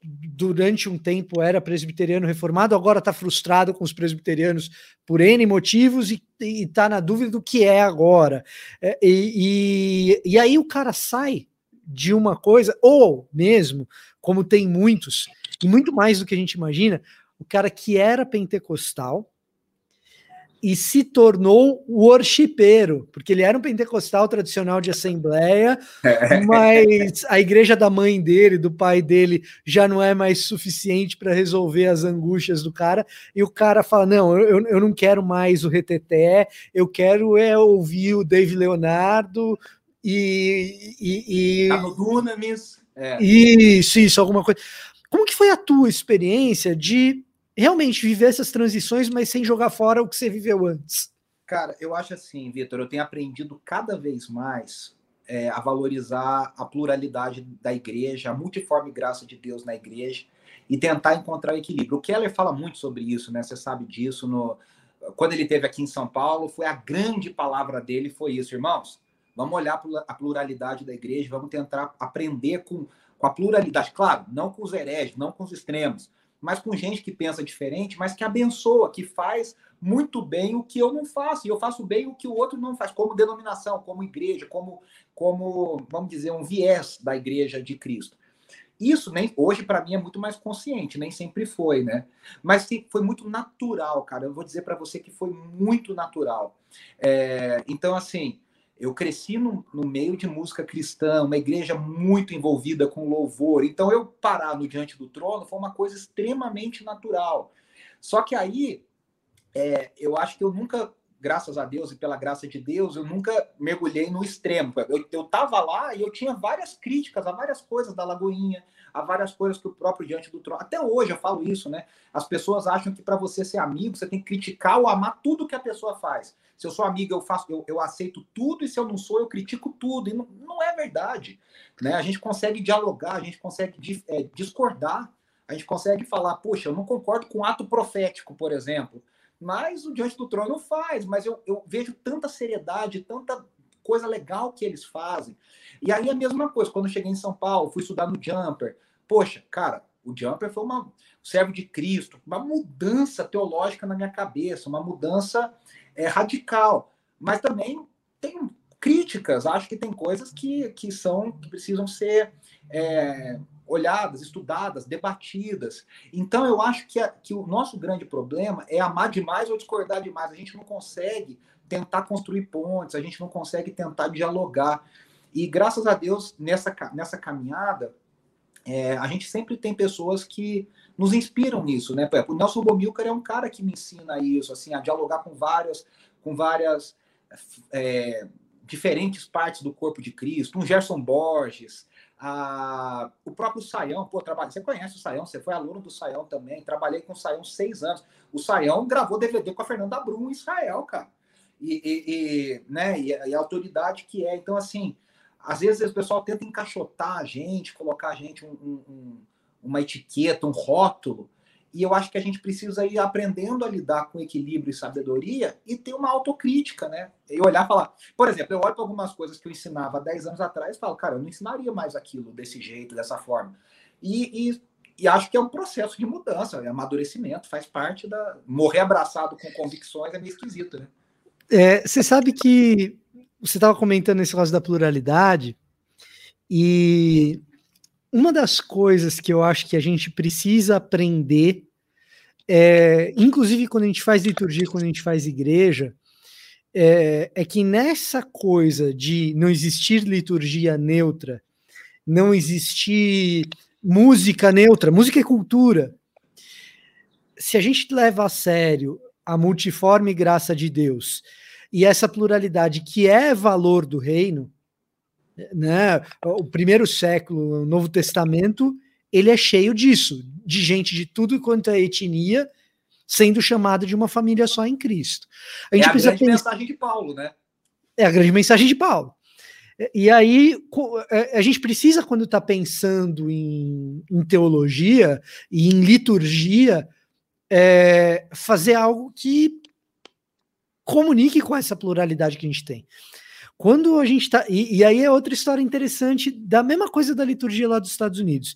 durante um tempo era presbiteriano reformado, agora está frustrado com os presbiterianos por N motivos e está na dúvida do que é agora. É, e, e, e aí o cara sai de uma coisa, ou mesmo, como tem muitos, e muito mais do que a gente imagina, o cara que era pentecostal, e se tornou worshipeiro, porque ele era um pentecostal tradicional de assembleia, mas a igreja da mãe dele, do pai dele, já não é mais suficiente para resolver as angústias do cara, e o cara fala: Não, eu, eu não quero mais o reteté, eu quero é ouvir o Dave Leonardo e. e, e tá no Dunamis. É. Isso, isso, alguma coisa. Como que foi a tua experiência de realmente viver essas transições, mas sem jogar fora o que você viveu antes? Cara, eu acho assim, Vitor, eu tenho aprendido cada vez mais é, a valorizar a pluralidade da igreja, a multiforme graça de Deus na igreja e tentar encontrar o equilíbrio. O Keller fala muito sobre isso, né? Você sabe disso. No... Quando ele esteve aqui em São Paulo, foi a grande palavra dele, foi isso, irmãos. Vamos olhar a pluralidade da igreja, vamos tentar aprender com, com a pluralidade. Claro, não com os hereges, não com os extremos, mas com gente que pensa diferente, mas que abençoa, que faz muito bem o que eu não faço, e eu faço bem o que o outro não faz, como denominação, como igreja, como, como vamos dizer, um viés da igreja de Cristo. Isso nem hoje para mim é muito mais consciente, nem sempre foi, né? Mas foi muito natural, cara. Eu vou dizer para você que foi muito natural. É, então, assim, eu cresci no, no, meio de música cristã, uma igreja muito envolvida com louvor. Então, eu parar no diante do trono foi uma coisa extremamente natural. Só que aí, é, eu acho que eu nunca, graças a Deus e pela graça de Deus, eu nunca mergulhei no extremo. Eu, eu tava lá e eu tinha várias críticas a várias coisas da Lagoinha, a várias coisas que o próprio diante do trono. Até hoje eu falo isso, né? As pessoas acham que para você ser amigo, você tem que criticar ou amar tudo que a pessoa faz. Se eu sou amigo, eu faço, eu, eu aceito tudo, e se eu não sou, eu critico tudo. E não, não é verdade. Né? A gente consegue dialogar, a gente consegue é, discordar, a gente consegue falar, poxa, eu não concordo com o ato profético, por exemplo. Mas o Diante do Trono faz, mas eu, eu vejo tanta seriedade, tanta coisa legal que eles fazem. E aí a mesma coisa, quando eu cheguei em São Paulo, fui estudar no Jumper. Poxa, cara, o Jumper foi uma servo de Cristo, uma mudança teológica na minha cabeça, uma mudança é, radical. Mas também tem críticas, acho que tem coisas que, que são que precisam ser é, olhadas, estudadas, debatidas. Então eu acho que, a, que o nosso grande problema é amar demais ou discordar demais. A gente não consegue tentar construir pontes, a gente não consegue tentar dialogar. E graças a Deus, nessa, nessa caminhada, é, a gente sempre tem pessoas que nos inspiram nisso, né? O Nelson Bomilcar é um cara que me ensina isso, assim, a dialogar com várias, com várias é, diferentes partes do corpo de Cristo. Um Gerson Borges, a, o próprio Saião, pô, trabalho, você conhece o Saião, você foi aluno do Saião também, trabalhei com o Saião seis anos. O Saião gravou DVD com a Fernanda Brum em Israel, cara. E, e, e né, e, e a autoridade que é. Então, assim, às vezes o pessoal tenta encaixotar a gente, colocar a gente um, um, uma etiqueta, um rótulo, e eu acho que a gente precisa ir aprendendo a lidar com equilíbrio e sabedoria e ter uma autocrítica, né? E olhar e falar. Por exemplo, eu olho para algumas coisas que eu ensinava há 10 anos atrás e falo, cara, eu não ensinaria mais aquilo desse jeito, dessa forma. E, e, e acho que é um processo de mudança, é amadurecimento, faz parte da. Morrer abraçado com convicções é meio esquisito, né? É, você sabe que você estava comentando esse caso da pluralidade, e uma das coisas que eu acho que a gente precisa aprender, é, inclusive quando a gente faz liturgia, quando a gente faz igreja, é, é que nessa coisa de não existir liturgia neutra, não existir música neutra, música é cultura. Se a gente leva a sério a multiforme graça de Deus e essa pluralidade que é valor do reino, né? O primeiro século, o Novo Testamento, ele é cheio disso, de gente de tudo quanto é etnia sendo chamada de uma família só em Cristo. A gente é a grande pensar... mensagem de Paulo, né? É a grande mensagem de Paulo. E aí é, a gente precisa, quando está pensando em, em, teologia e em liturgia, é, fazer algo que comunique com essa pluralidade que a gente tem. Quando a gente está. E, e, aí é outra história interessante da mesma coisa da liturgia lá dos Estados Unidos.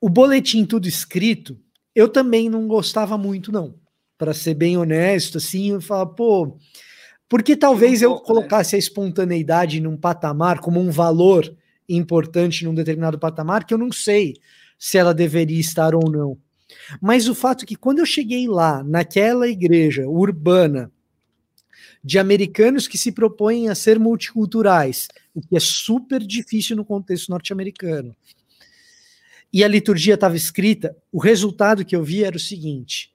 O boletim tudo escrito, eu também não gostava muito, não. Para ser bem honesto, assim, eu falava, pô, porque talvez eu né? colocasse a espontaneidade num patamar como um valor importante num determinado patamar que eu não sei se ela deveria estar ou não. Mas o fato é que quando eu cheguei lá, naquela igreja urbana, de americanos que se propõem a ser multiculturais, o que é super difícil no contexto norte-americano, e a liturgia estava escrita, o resultado que eu vi era o seguinte: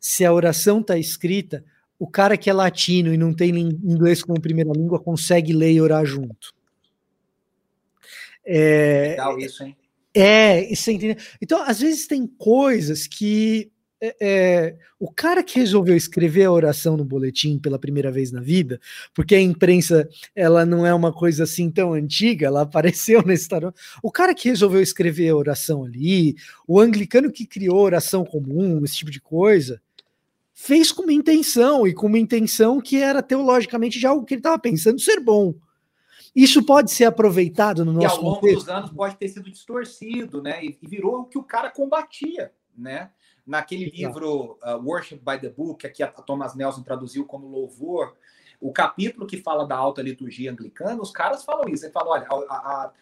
se a oração está escrita, o cara que é latino e não tem inglês como primeira língua consegue ler e orar junto. É, Legal isso, hein? É, isso Então, às vezes tem coisas que é, é, o cara que resolveu escrever a oração no boletim pela primeira vez na vida, porque a imprensa ela não é uma coisa assim tão antiga, ela apareceu na história. O cara que resolveu escrever a oração ali, o anglicano que criou oração comum, esse tipo de coisa, fez com uma intenção e com uma intenção que era teologicamente de algo que ele estava pensando ser bom. Isso pode ser aproveitado no nosso E ao longo contexto. dos anos pode ter sido distorcido, né? E, virou o que o cara combatia, né? Naquele livro uh, Worship by the Book, que a Thomas Nelson traduziu como louvor, o capítulo que fala da alta liturgia anglicana, os caras falam isso. Ele fala, olha, a, a,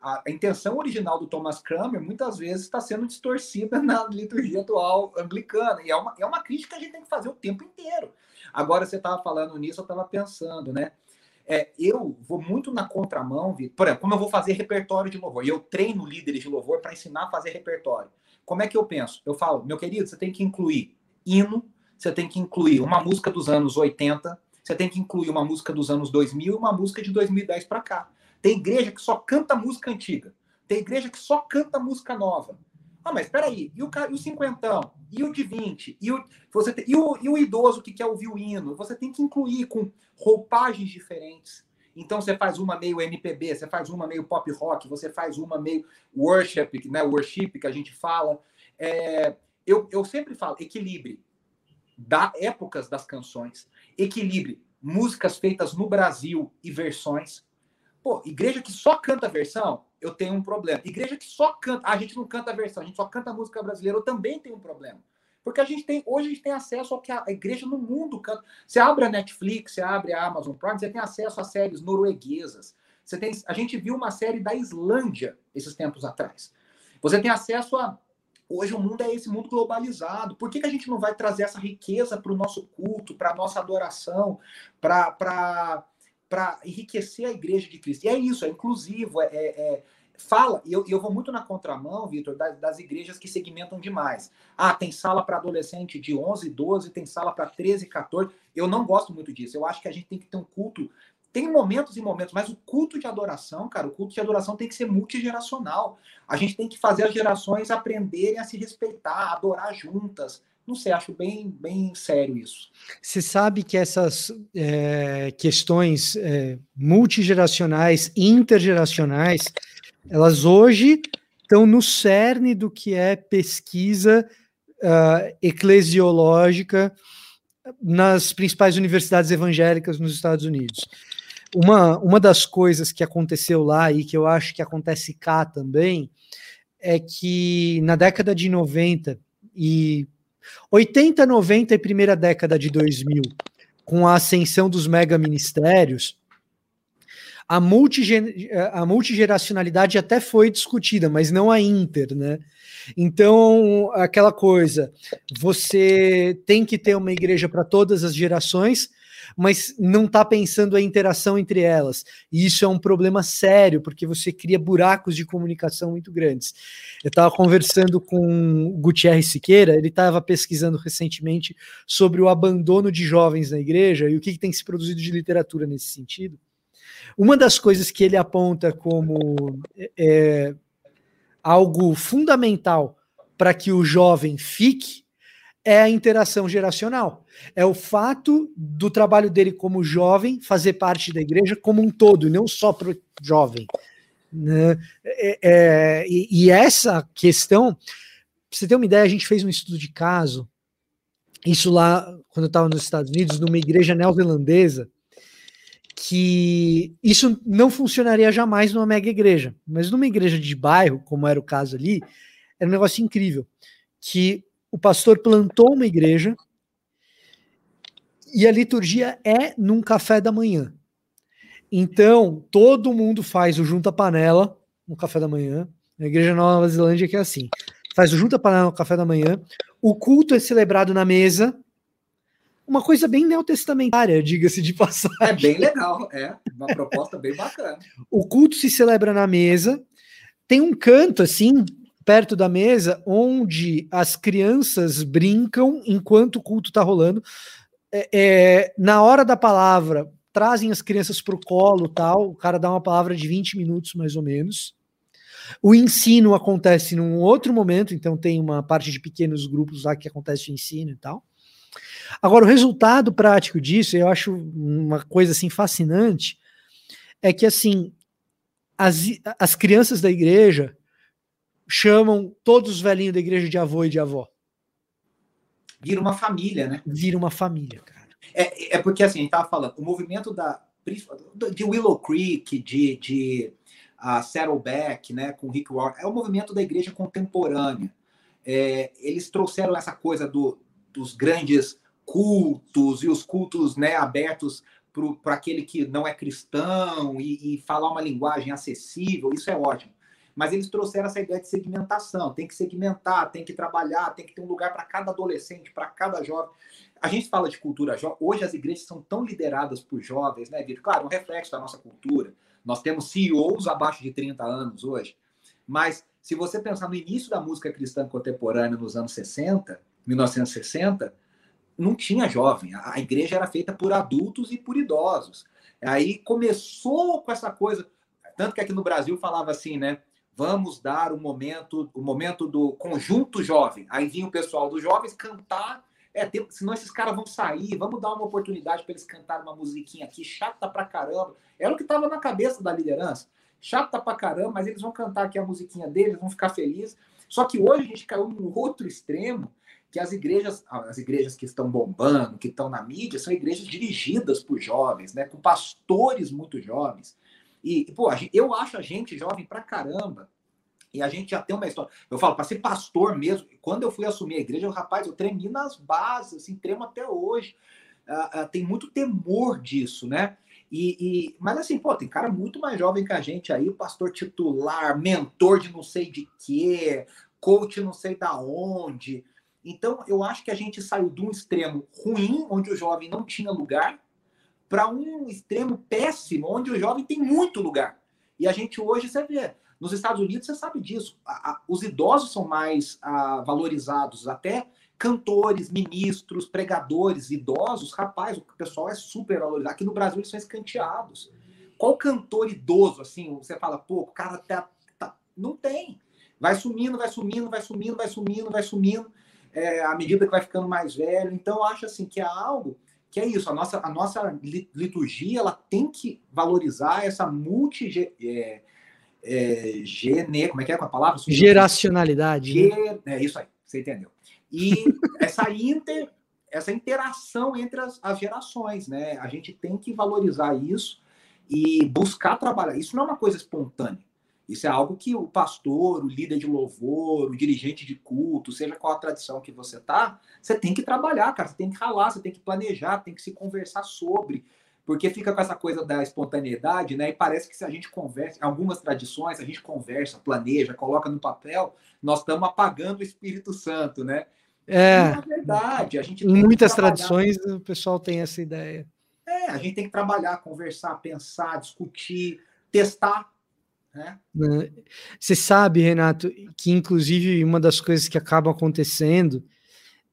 a, a intenção original do Thomas Cranmer muitas vezes está sendo distorcida na liturgia atual anglicana. E é uma, é uma crítica que a gente tem que fazer o tempo inteiro. Agora, você estava falando nisso, eu estava pensando, né? É, eu vou muito na contramão, por exemplo, como eu vou fazer repertório de louvor, e eu treino líderes de louvor para ensinar a fazer repertório. Como é que eu penso? Eu falo, meu querido, você tem que incluir hino, você tem que incluir uma música dos anos 80, você tem que incluir uma música dos anos 2000 e uma música de 2010 para cá. Tem igreja que só canta música antiga. Tem igreja que só canta música nova. Ah, mas peraí, e o, e o cinquentão? E o de 20? E o, você tem, e, o, e o idoso que quer ouvir o hino? Você tem que incluir com roupagens diferentes. Então você faz uma meio MPB, você faz uma meio pop rock, você faz uma meio worship, né? Worship que a gente fala. É, eu, eu sempre falo, equilibre da épocas das canções, equilibre músicas feitas no Brasil e versões. Pô, igreja que só canta versão, eu tenho um problema. Igreja que só canta, a gente não canta versão, a gente só canta música brasileira, eu também tenho um problema. Porque a gente tem, hoje a gente tem acesso ao que a igreja no mundo canta. Você abre a Netflix, você abre a Amazon Prime, você tem acesso a séries norueguesas. Você tem, a gente viu uma série da Islândia esses tempos atrás. Você tem acesso a. Hoje o mundo é esse mundo globalizado. Por que, que a gente não vai trazer essa riqueza para o nosso culto, para a nossa adoração, para enriquecer a igreja de Cristo? E é isso, é inclusivo, é, é fala, e eu, eu vou muito na contramão, Vitor, das, das, igrejas que segmentam demais. Ah, tem sala para adolescente de 11, 12, tem sala para 13, 14. Eu não gosto muito disso. Eu acho que a gente tem que ter um culto. Tem momentos e momentos, mas o culto de adoração, cara, o culto de adoração tem que ser multigeracional. A gente tem que fazer as gerações aprenderem a se respeitar, adorar juntas. Não sei, acho bem, bem sério isso. Você sabe que essas é, questões é, multigeracionais, intergeracionais, elas hoje estão no cerne do que é pesquisa uh, eclesiológica nas principais universidades evangélicas nos Estados Unidos. Uma, uma das coisas que aconteceu lá e que eu acho que acontece cá também é que na década de 90 e 80, 90 e primeira década de 2000, com a ascensão dos mega ministérios, a, multigen a multigeracionalidade até foi discutida, mas não a inter, né? Então, aquela coisa, você tem que ter uma igreja para todas as gerações, mas não está pensando a interação entre elas. E isso é um problema sério, porque você cria buracos de comunicação muito grandes. Eu estava conversando com o Gutierrez Siqueira, ele estava pesquisando recentemente sobre o abandono de jovens na igreja e o que, que tem se produzido de literatura nesse sentido. Uma das coisas que ele aponta como é, algo fundamental para que o jovem fique é a interação geracional. É o fato do trabalho dele como jovem fazer parte da igreja como um todo, não só para o jovem. Né? É, é, e, e, essa questão, pra você ter uma ideia, a gente fez um estudo de caso isso lá, quando eu estava nos Estados Unidos, numa igreja neozelandesa, que isso não funcionaria jamais numa mega igreja, mas numa igreja de bairro, como era o caso ali, era um negócio incrível, que o pastor plantou uma igreja e a liturgia é num café da manhã. Então, todo mundo faz o junta panela no café da manhã. Na igreja Nova Zelândia que é assim. Faz o junta panela no café da manhã. O culto é celebrado na mesa uma coisa bem neotestamentária, diga-se de passagem. É bem legal, é uma proposta bem bacana. O culto se celebra na mesa, tem um canto assim, perto da mesa, onde as crianças brincam enquanto o culto está rolando. É, é, na hora da palavra, trazem as crianças para o colo, tal. O cara dá uma palavra de 20 minutos, mais ou menos. O ensino acontece num outro momento, então tem uma parte de pequenos grupos lá que acontece o ensino e tal. Agora, o resultado prático disso, eu acho uma coisa assim fascinante, é que assim as, as crianças da igreja chamam todos os velhinhos da igreja de avô e de avó. Vira uma família, né? Vira uma família, cara. É, é porque assim, a gente tava falando, o movimento da de Willow Creek, de, de uh, Saddleback, né, com Rick Warren, é o movimento da igreja contemporânea. É, eles trouxeram essa coisa do, dos grandes cultos e os cultos né, abertos para aquele que não é cristão e, e, falar uma linguagem acessível, isso é ótimo. Mas eles trouxeram essa ideia de segmentação, tem que segmentar, tem que trabalhar, tem que ter um lugar para cada adolescente, para cada jovem. A gente fala de cultura jovem, hoje as igrejas são tão lideradas por jovens, né, Vitor? Claro, um reflexo da nossa cultura. Nós temos CEOs abaixo de 30 anos hoje, mas se você pensar no início da música cristã contemporânea nos anos 60, 1960, não tinha jovem. A igreja era feita por adultos e por idosos. Aí começou com essa coisa, tanto que aqui no Brasil falava assim, né? Vamos dar o momento, o momento do conjunto jovem. Aí vinha o pessoal dos jovens cantar. É, senão esses caras vão sair, vamos dar uma oportunidade para eles cantarem uma musiquinha aqui, chata pra caramba. Era o que estava na cabeça da liderança. Chata pra caramba, mas eles vão cantar aqui a musiquinha deles, vão ficar felizes. Só que hoje a gente caiu num outro extremo, que as igrejas, as igrejas que estão bombando, que estão na mídia, são igrejas dirigidas por jovens, né, com pastores muito jovens. E, pô, eu acho a gente jovem pra caramba. E a gente já tem uma história. Eu falo, para ser pastor mesmo, quando eu fui assumir a igreja, eu, rapaz, eu tremi nas bases, assim, tremo até hoje. Uh, uh, tem muito temor disso, né? E, e, mas assim, pô, tem cara muito mais jovem que a gente aí, pastor titular, mentor de não sei de quê, coach não sei da onde. Então, eu acho que a gente saiu de um extremo ruim, onde o jovem não tinha lugar, para um extremo péssimo, onde o jovem tem muito lugar. E a gente hoje, você vê, nos Estados Unidos, você sabe disso, a, a, os idosos são mais a, valorizados, até cantores, ministros, pregadores, idosos, rapaz, o pessoal é super valorizado. Aqui no Brasil eles são escanteados. Qual cantor idoso, assim, você fala, pô, o cara tá, tá... Não tem. Vai sumindo, vai sumindo, vai sumindo, vai sumindo, vai sumindo é, à medida que vai ficando mais velho. Então, eu acho assim que é algo que é isso. A nossa, a nossa liturgia ela tem que valorizar essa multi é, é, gene, como é que é com a palavra? Geracionalidade. Ge, né? É isso aí, você entendeu. E essa inter, essa interação entre as, as gerações, né? A gente tem que valorizar isso e buscar trabalhar. Isso não é uma coisa espontânea. Isso é algo que o pastor, o líder de louvor, o dirigente de culto, seja qual a tradição que você tá, você tem que trabalhar, cara, você tem que ralar, você tem que planejar, tem que se conversar sobre, porque fica com essa coisa da espontaneidade, né? E parece que se a gente conversa, algumas tradições, a gente conversa, planeja, coloca no papel, nós estamos apagando o Espírito Santo, né? É, na verdade, a gente em muitas tradições o pessoal tem essa ideia. É, a gente tem que trabalhar, conversar, pensar, discutir, testar né? né? Você sabe, Renato, que inclusive uma das coisas que acabam acontecendo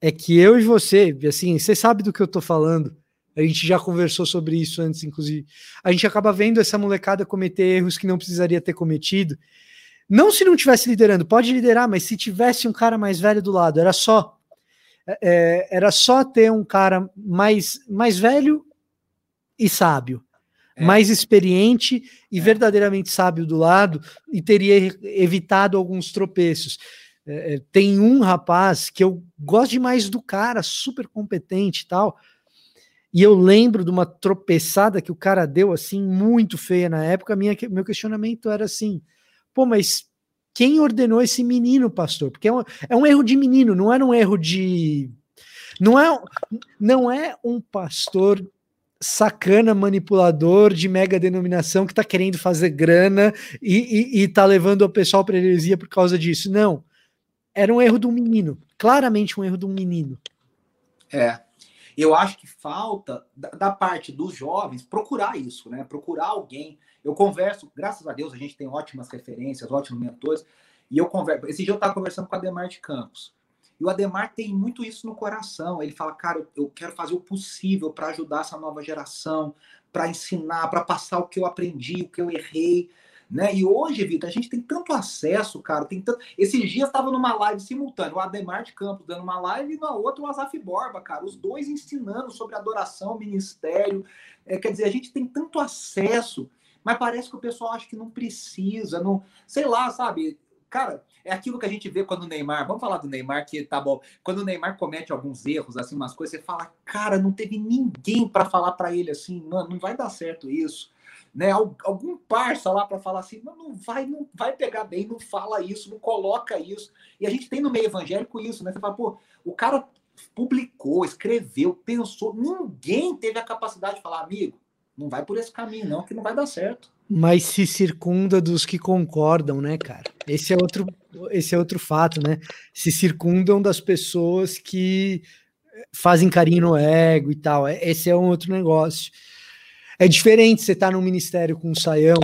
é que eu e você, assim, você sabe do que eu tô falando. A gente já conversou sobre isso antes, inclusive. A gente acaba vendo essa molecada cometer erros que não precisaria ter cometido. Não se não tivesse liderando, pode liderar, mas se tivesse um cara mais velho do lado, era só. É, é era só ter um cara mais, mais velho e sábio é. mais experiente e é. verdadeiramente sábio do lado e teria evitado alguns tropeços. É, é, tem um rapaz que eu gosto demais do cara, super competente e tal. E eu lembro de uma tropeçada que o cara deu assim, muito feia na época. Minha, meu questionamento era assim: pô, mas quem ordenou esse menino, pastor? Porque é um, é um erro de menino, não era um erro de. Não é, não é um pastor sacana manipulador de mega denominação que tá querendo fazer grana e, e, e tá levando o pessoal para heresia por causa disso. Não. Era um erro do menino. Claramente um erro do menino. É. Eu acho que falta, da, da, parte dos jovens, procurar isso, né? Procurar alguém. Eu converso, graças a Deus, a gente tem ótimas referências, ótimos mentores. E eu converso. Esse dia eu estava conversando com o Ademar de Campos. E o Ademar tem muito isso no coração. Ele fala, cara, eu quero fazer o possível para ajudar essa nova geração, para ensinar, para passar o que eu aprendi, o que eu errei. Né? E hoje, Vitor, a gente tem tanto acesso, cara, tem tanto. Esses dias estava numa live simultânea, o Ademar de Campos dando uma live e na outra o Azaf Borba, cara, os dois ensinando sobre adoração, ministério. É, quer dizer, a gente tem tanto acesso, mas parece que o pessoal acha que não precisa, não, sei lá, sabe? Cara, é aquilo que a gente vê quando o Neymar, vamos falar do Neymar, que tá bom. Quando o Neymar comete alguns erros, assim, umas coisas, você fala, cara, não teve ninguém para falar para ele assim, mano, não vai dar certo isso. Né, algum parça lá para falar assim, não, não vai, não vai pegar bem, não fala isso, não coloca isso. E a gente tem no meio evangélico isso, né? Você fala, pô, o cara publicou, escreveu, pensou, ninguém teve a capacidade de falar, amigo, não vai por esse caminho, não, que não vai dar certo mas se circunda dos que concordam, né, cara? Esse é outro, esse é outro fato, né? Se circundam das pessoas que fazem carinho no ego e tal. É, esse é um outro negócio. É diferente você estar tá num ministério com um saião,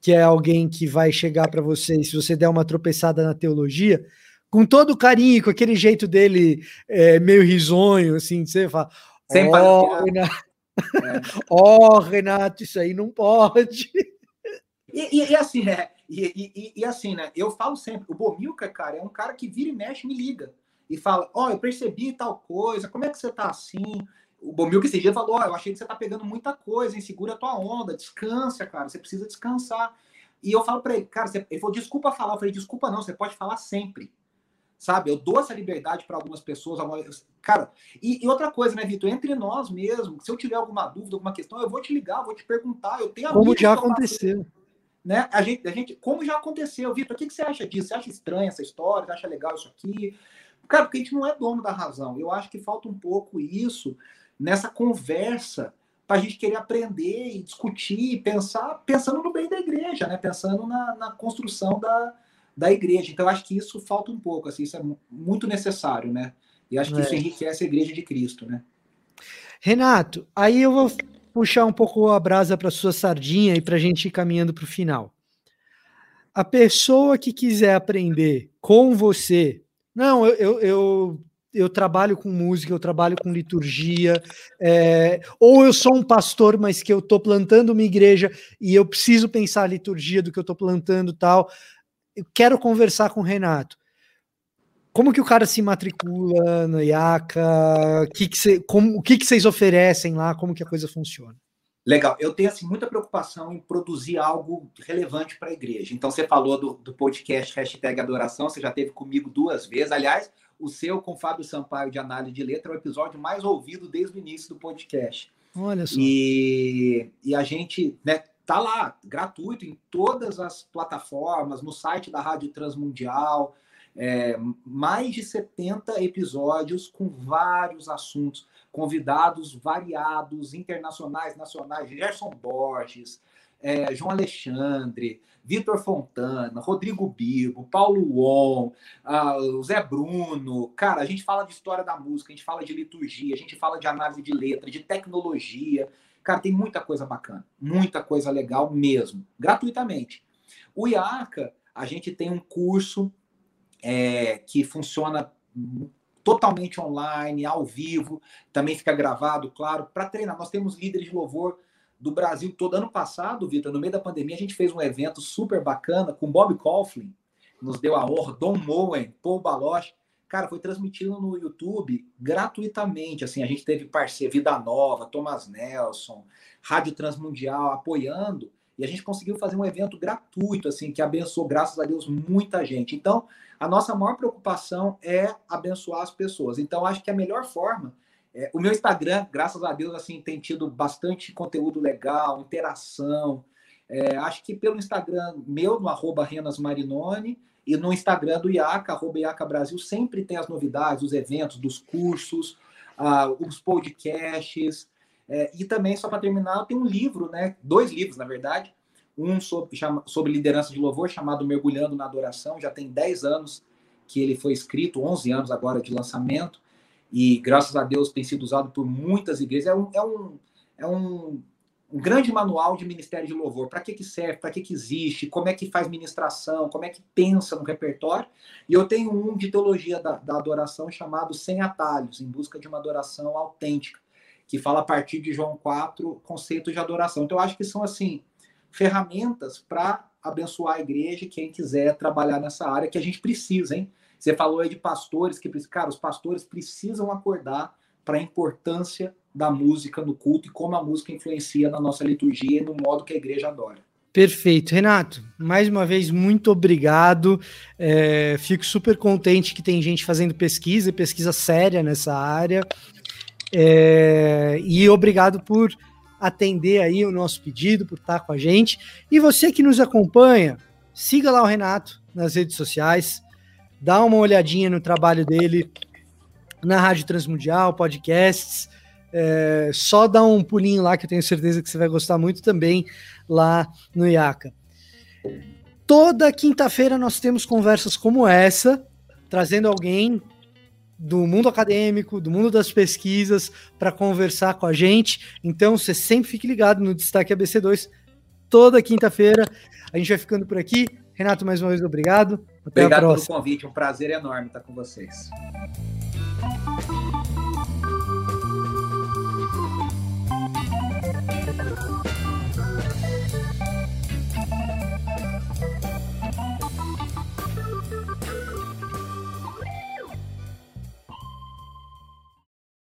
que é alguém que vai chegar para você, e se você der uma tropeçada na teologia, com todo o carinho, com aquele jeito dele é, meio risonho, assim, você fala. Sem oh, Renato, é. oh, Renato, isso aí não pode. E, e, e assim, né? E, e, assim, né? Eu falo sempre, o Bomilca, cara, é um cara que vira e mexe, me liga. E fala, ó, oh, eu percebi tal coisa, como é que você tá assim? O Bomilca esse dia falou, ó, oh, eu achei que você tá pegando muita coisa, hein? segura a tua onda, descansa, cara, você precisa descansar. E eu falo para ele, cara, você... ele falou, desculpa falar. Eu falei, desculpa não, você pode falar sempre. Sabe? Eu dou essa liberdade para algumas pessoas. Algumas... Cara, e, e, outra coisa, né, Vitor? Entre nós mesmo, se eu tiver alguma dúvida, alguma questão, eu vou te ligar, vou te perguntar. Eu tenho Como já aconteceu né? A gente, a gente, como já aconteceu, Vitor, o que, que você acha disso? Você acha estranha essa história? Você acha legal isso aqui? Cara, porque a gente não é dono da razão. Eu acho que falta um pouco isso nessa conversa para a gente querer aprender e discutir, pensar, pensando no bem da igreja, né? Pensando na, na construção da, da igreja. Então, eu acho que isso falta um pouco, assim, isso é muito necessário, né? E acho que é. isso enriquece a igreja de Cristo, né? Renato, aí eu vou puxar um pouco a brasa para sua sardinha e para a gente ir caminhando para o final. A pessoa que quiser aprender com você, não, eu, eu, eu, eu trabalho com música, eu trabalho com liturgia, é, ou eu sou um pastor, mas que eu estou plantando uma igreja e eu preciso pensar a liturgia do que eu estou plantando tal. Eu quero conversar com o Renato como que o cara se matricula no IACA? Que que cê, como, o que, que vocês oferecem lá? Como que a coisa funciona? Legal. Eu tenho assim, muita preocupação em produzir algo relevante para a igreja. Então, você falou do, do podcast Hashtag Adoração, você já teve comigo duas vezes. Aliás, o seu com Fábio Sampaio de Análise de Letra é o episódio mais ouvido desde o início do podcast. Olha só. E, e a gente né, tá lá, gratuito, em todas as plataformas, no site da Rádio Transmundial, é, mais de 70 episódios com vários assuntos, convidados variados, internacionais, nacionais, Gerson Borges, é, João Alexandre, Vitor Fontana, Rodrigo Bibo, Paulo Won, uh, Zé Bruno. Cara, a gente fala de história da música, a gente fala de liturgia, a gente fala de análise de letra, de tecnologia. Cara, tem muita coisa bacana, muita coisa legal mesmo, gratuitamente. O IACA, a gente tem um curso é, que funciona totalmente online, ao vivo, também fica gravado, claro, para treinar. Nós temos líderes de louvor do Brasil todo. Ano passado, Vitor, no meio da pandemia, a gente fez um evento super bacana com Bob Coughlin, nos deu a honra, Don Moen, Paul Baloch. Cara, foi transmitido no YouTube gratuitamente. Assim, a gente teve parceria Vida Nova, Thomas Nelson, Rádio Transmundial apoiando. E a gente conseguiu fazer um evento gratuito, assim, que abençoou, graças a Deus, muita gente. Então, a nossa maior preocupação é abençoar as pessoas. Então, acho que a melhor forma. É, o meu Instagram, graças a Deus, assim, tem tido bastante conteúdo legal, interação. É, acho que pelo Instagram meu, no arroba Renas Marinoni, e no Instagram do IACA, arroba IACA Brasil, sempre tem as novidades, os eventos, dos cursos, ah, os podcasts. É, e também, só para terminar, tem um livro, né? Dois livros, na verdade. Um sobre, chama, sobre liderança de louvor, chamado Mergulhando na Adoração. Já tem 10 anos que ele foi escrito, 11 anos agora de lançamento. E graças a Deus tem sido usado por muitas igrejas. É um, é um, é um um grande manual de ministério de louvor. Para que, que serve? Para que, que existe? Como é que faz ministração? Como é que pensa no repertório? E eu tenho um de teologia da, da adoração chamado Sem Atalhos, em busca de uma adoração autêntica, que fala a partir de João 4, conceitos de adoração. Então, eu acho que são, assim, ferramentas para abençoar a igreja, quem quiser trabalhar nessa área, que a gente precisa, hein? Você falou aí de pastores, que, cara, os pastores precisam acordar para a importância da música no culto e como a música influencia na nossa liturgia e no modo que a igreja adora. Perfeito, Renato. Mais uma vez, muito obrigado. É, fico super contente que tem gente fazendo pesquisa e pesquisa séria nessa área. É, e obrigado por atender aí o nosso pedido, por estar com a gente. E você que nos acompanha, siga lá o Renato nas redes sociais, dá uma olhadinha no trabalho dele na Rádio Transmundial, podcasts. É, só dá um pulinho lá que eu tenho certeza que você vai gostar muito também lá no IACA. Toda quinta-feira nós temos conversas como essa, trazendo alguém do mundo acadêmico, do mundo das pesquisas, para conversar com a gente. Então, você sempre fique ligado no Destaque ABC2, toda quinta-feira. A gente vai ficando por aqui. Renato, mais uma vez, obrigado. Até obrigado pelo convite, um prazer enorme estar com vocês.